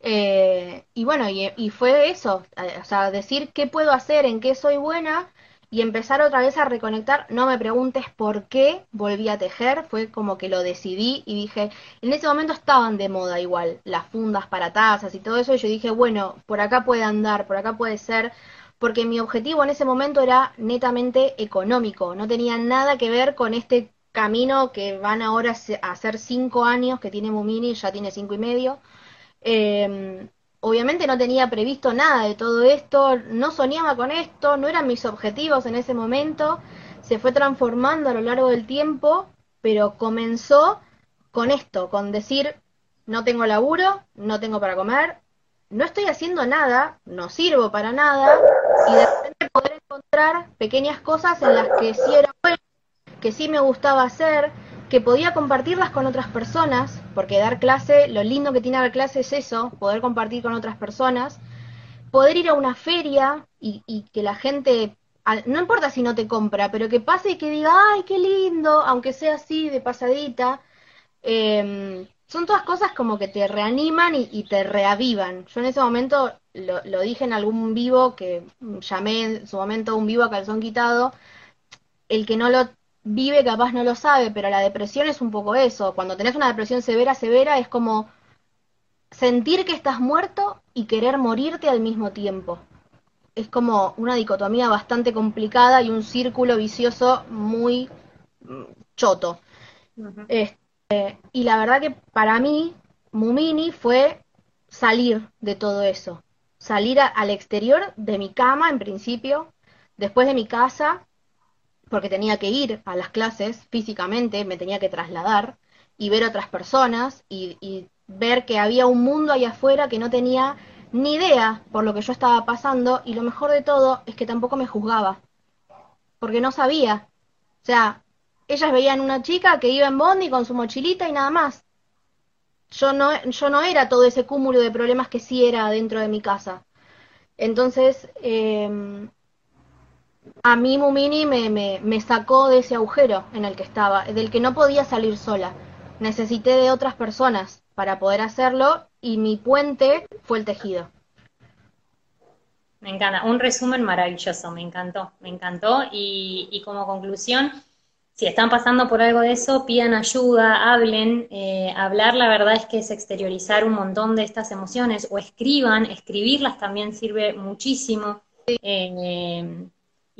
Eh, y bueno, y, y, fue eso, o sea, decir qué puedo hacer, en qué soy buena y empezar otra vez a reconectar. No me preguntes por qué volví a tejer, fue como que lo decidí y dije, en ese momento estaban de moda igual las fundas para tazas y todo eso, y yo dije, bueno, por acá puede andar, por acá puede ser, porque mi objetivo en ese momento era netamente económico, no tenía nada que ver con este camino que van ahora a hacer cinco años que tiene Mumini, ya tiene cinco y medio. Eh, obviamente no tenía previsto nada de todo esto, no soñaba con esto, no eran mis objetivos en ese momento, se fue transformando a lo largo del tiempo, pero comenzó con esto, con decir, no tengo laburo, no tengo para comer, no estoy haciendo nada, no sirvo para nada, y de repente poder encontrar pequeñas cosas en las que sí era bueno, que sí me gustaba hacer, que podía compartirlas con otras personas, porque dar clase, lo lindo que tiene dar clase es eso, poder compartir con otras personas, poder ir a una feria y, que la gente, no importa si no te compra, pero que pase y que diga, ay, qué lindo, aunque sea así de pasadita, em, son todas cosas como que te reaniman y, te reavivan. Yo en ese momento lo, lo, dije en algún vivo que llamé en su momento un vivo a calzón quitado, el que no lo vive capaz no lo sabe, pero la depresión es un poco eso. Cuando tenés una depresión severa, severa, es como sentir que estás muerto y querer morirte al mismo tiempo. Es como una dicotomía bastante complicada y un círculo vicioso muy choto. Este, y la verdad que para mí, Mumini fue salir de todo eso. Salir al exterior de mi cama, en principio, después de mi casa, porque tenía que ir a las clases físicamente, me tenía que trasladar y ver otras personas y, ver que había un mundo ahí afuera que no tenía ni idea por lo que yo estaba pasando y lo mejor de todo es que tampoco me juzgaba, porque no sabía. O sea, ellas veían una chica que iba en bondi con su mochilita y nada más. Yo no, yo no era todo ese cúmulo de problemas que sí era dentro de mi casa. Entonces, eh, a mí Mumini me, me, me, sacó de ese agujero en el que estaba, del que no podía salir sola. Necesité de otras personas para poder hacerlo y mi puente fue el tejido. Me encanta, un resumen maravilloso, me encantó, me encantó y, y como conclusión, si están pasando por algo de eso, pidan ayuda, hablen. Eh, hablar, la verdad es que es exteriorizar un montón de estas emociones o escriban, escribirlas también sirve muchísimo. Eh,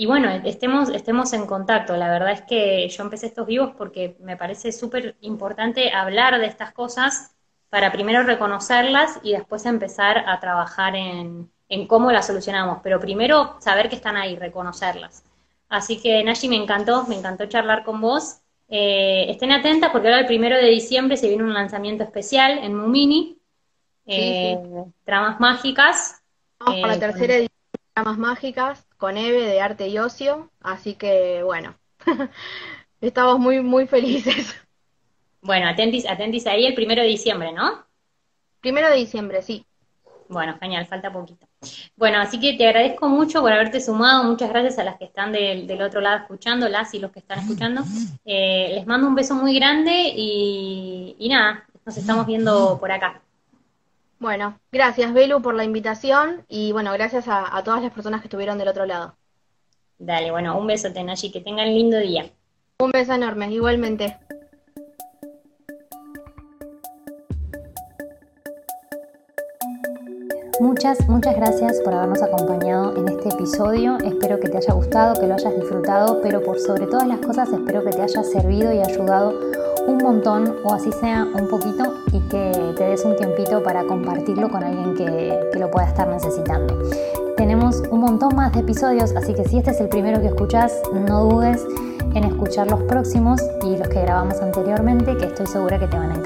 y bueno, estemos, estemos en contacto. La verdad es que yo empecé estos vivos porque me parece súper importante hablar de estas cosas para primero reconocerlas y después empezar a trabajar en, cómo las solucionamos. Pero primero saber que están ahí, reconocerlas. Así que Nashi, me encantó, me encantó charlar con vos. Eh, estén atentas porque ahora el primero de diciembre se viene un lanzamiento especial en Mumini, eh, Tramas Mágicas. Vamos para la eh, tercera edición de Tramas Mágicas con Eve de Arte y Ocio, así que bueno, [laughs] estamos muy, muy felices. Bueno, atentis, atentis ahí el primero de diciembre, ¿no? Primero de diciembre, sí. Bueno, genial, falta poquito. Bueno, así que te agradezco mucho por haberte sumado, muchas gracias a las que están del, otro lado escuchando, las y los que están escuchando. Eh, les mando un beso muy grande y, y nada, nos estamos viendo por acá. Bueno, gracias Belu por la invitación y bueno, gracias a, todas las personas que estuvieron del otro lado. Dale, bueno, un beso, Tenashi, que tengan lindo día. Un beso enorme, igualmente. Muchas, muchas gracias por habernos acompañado en este episodio. Espero que te haya gustado, que lo hayas disfrutado, pero por sobre todas las cosas espero que te haya servido y ayudado un montón o así sea un poquito y que te des un tiempito para compartirlo con alguien que, lo pueda estar necesitando. Tenemos un montón más de episodios, así que si este es el primero que escuchas, no dudes en escuchar los próximos y los que grabamos anteriormente, que estoy segura que te van a.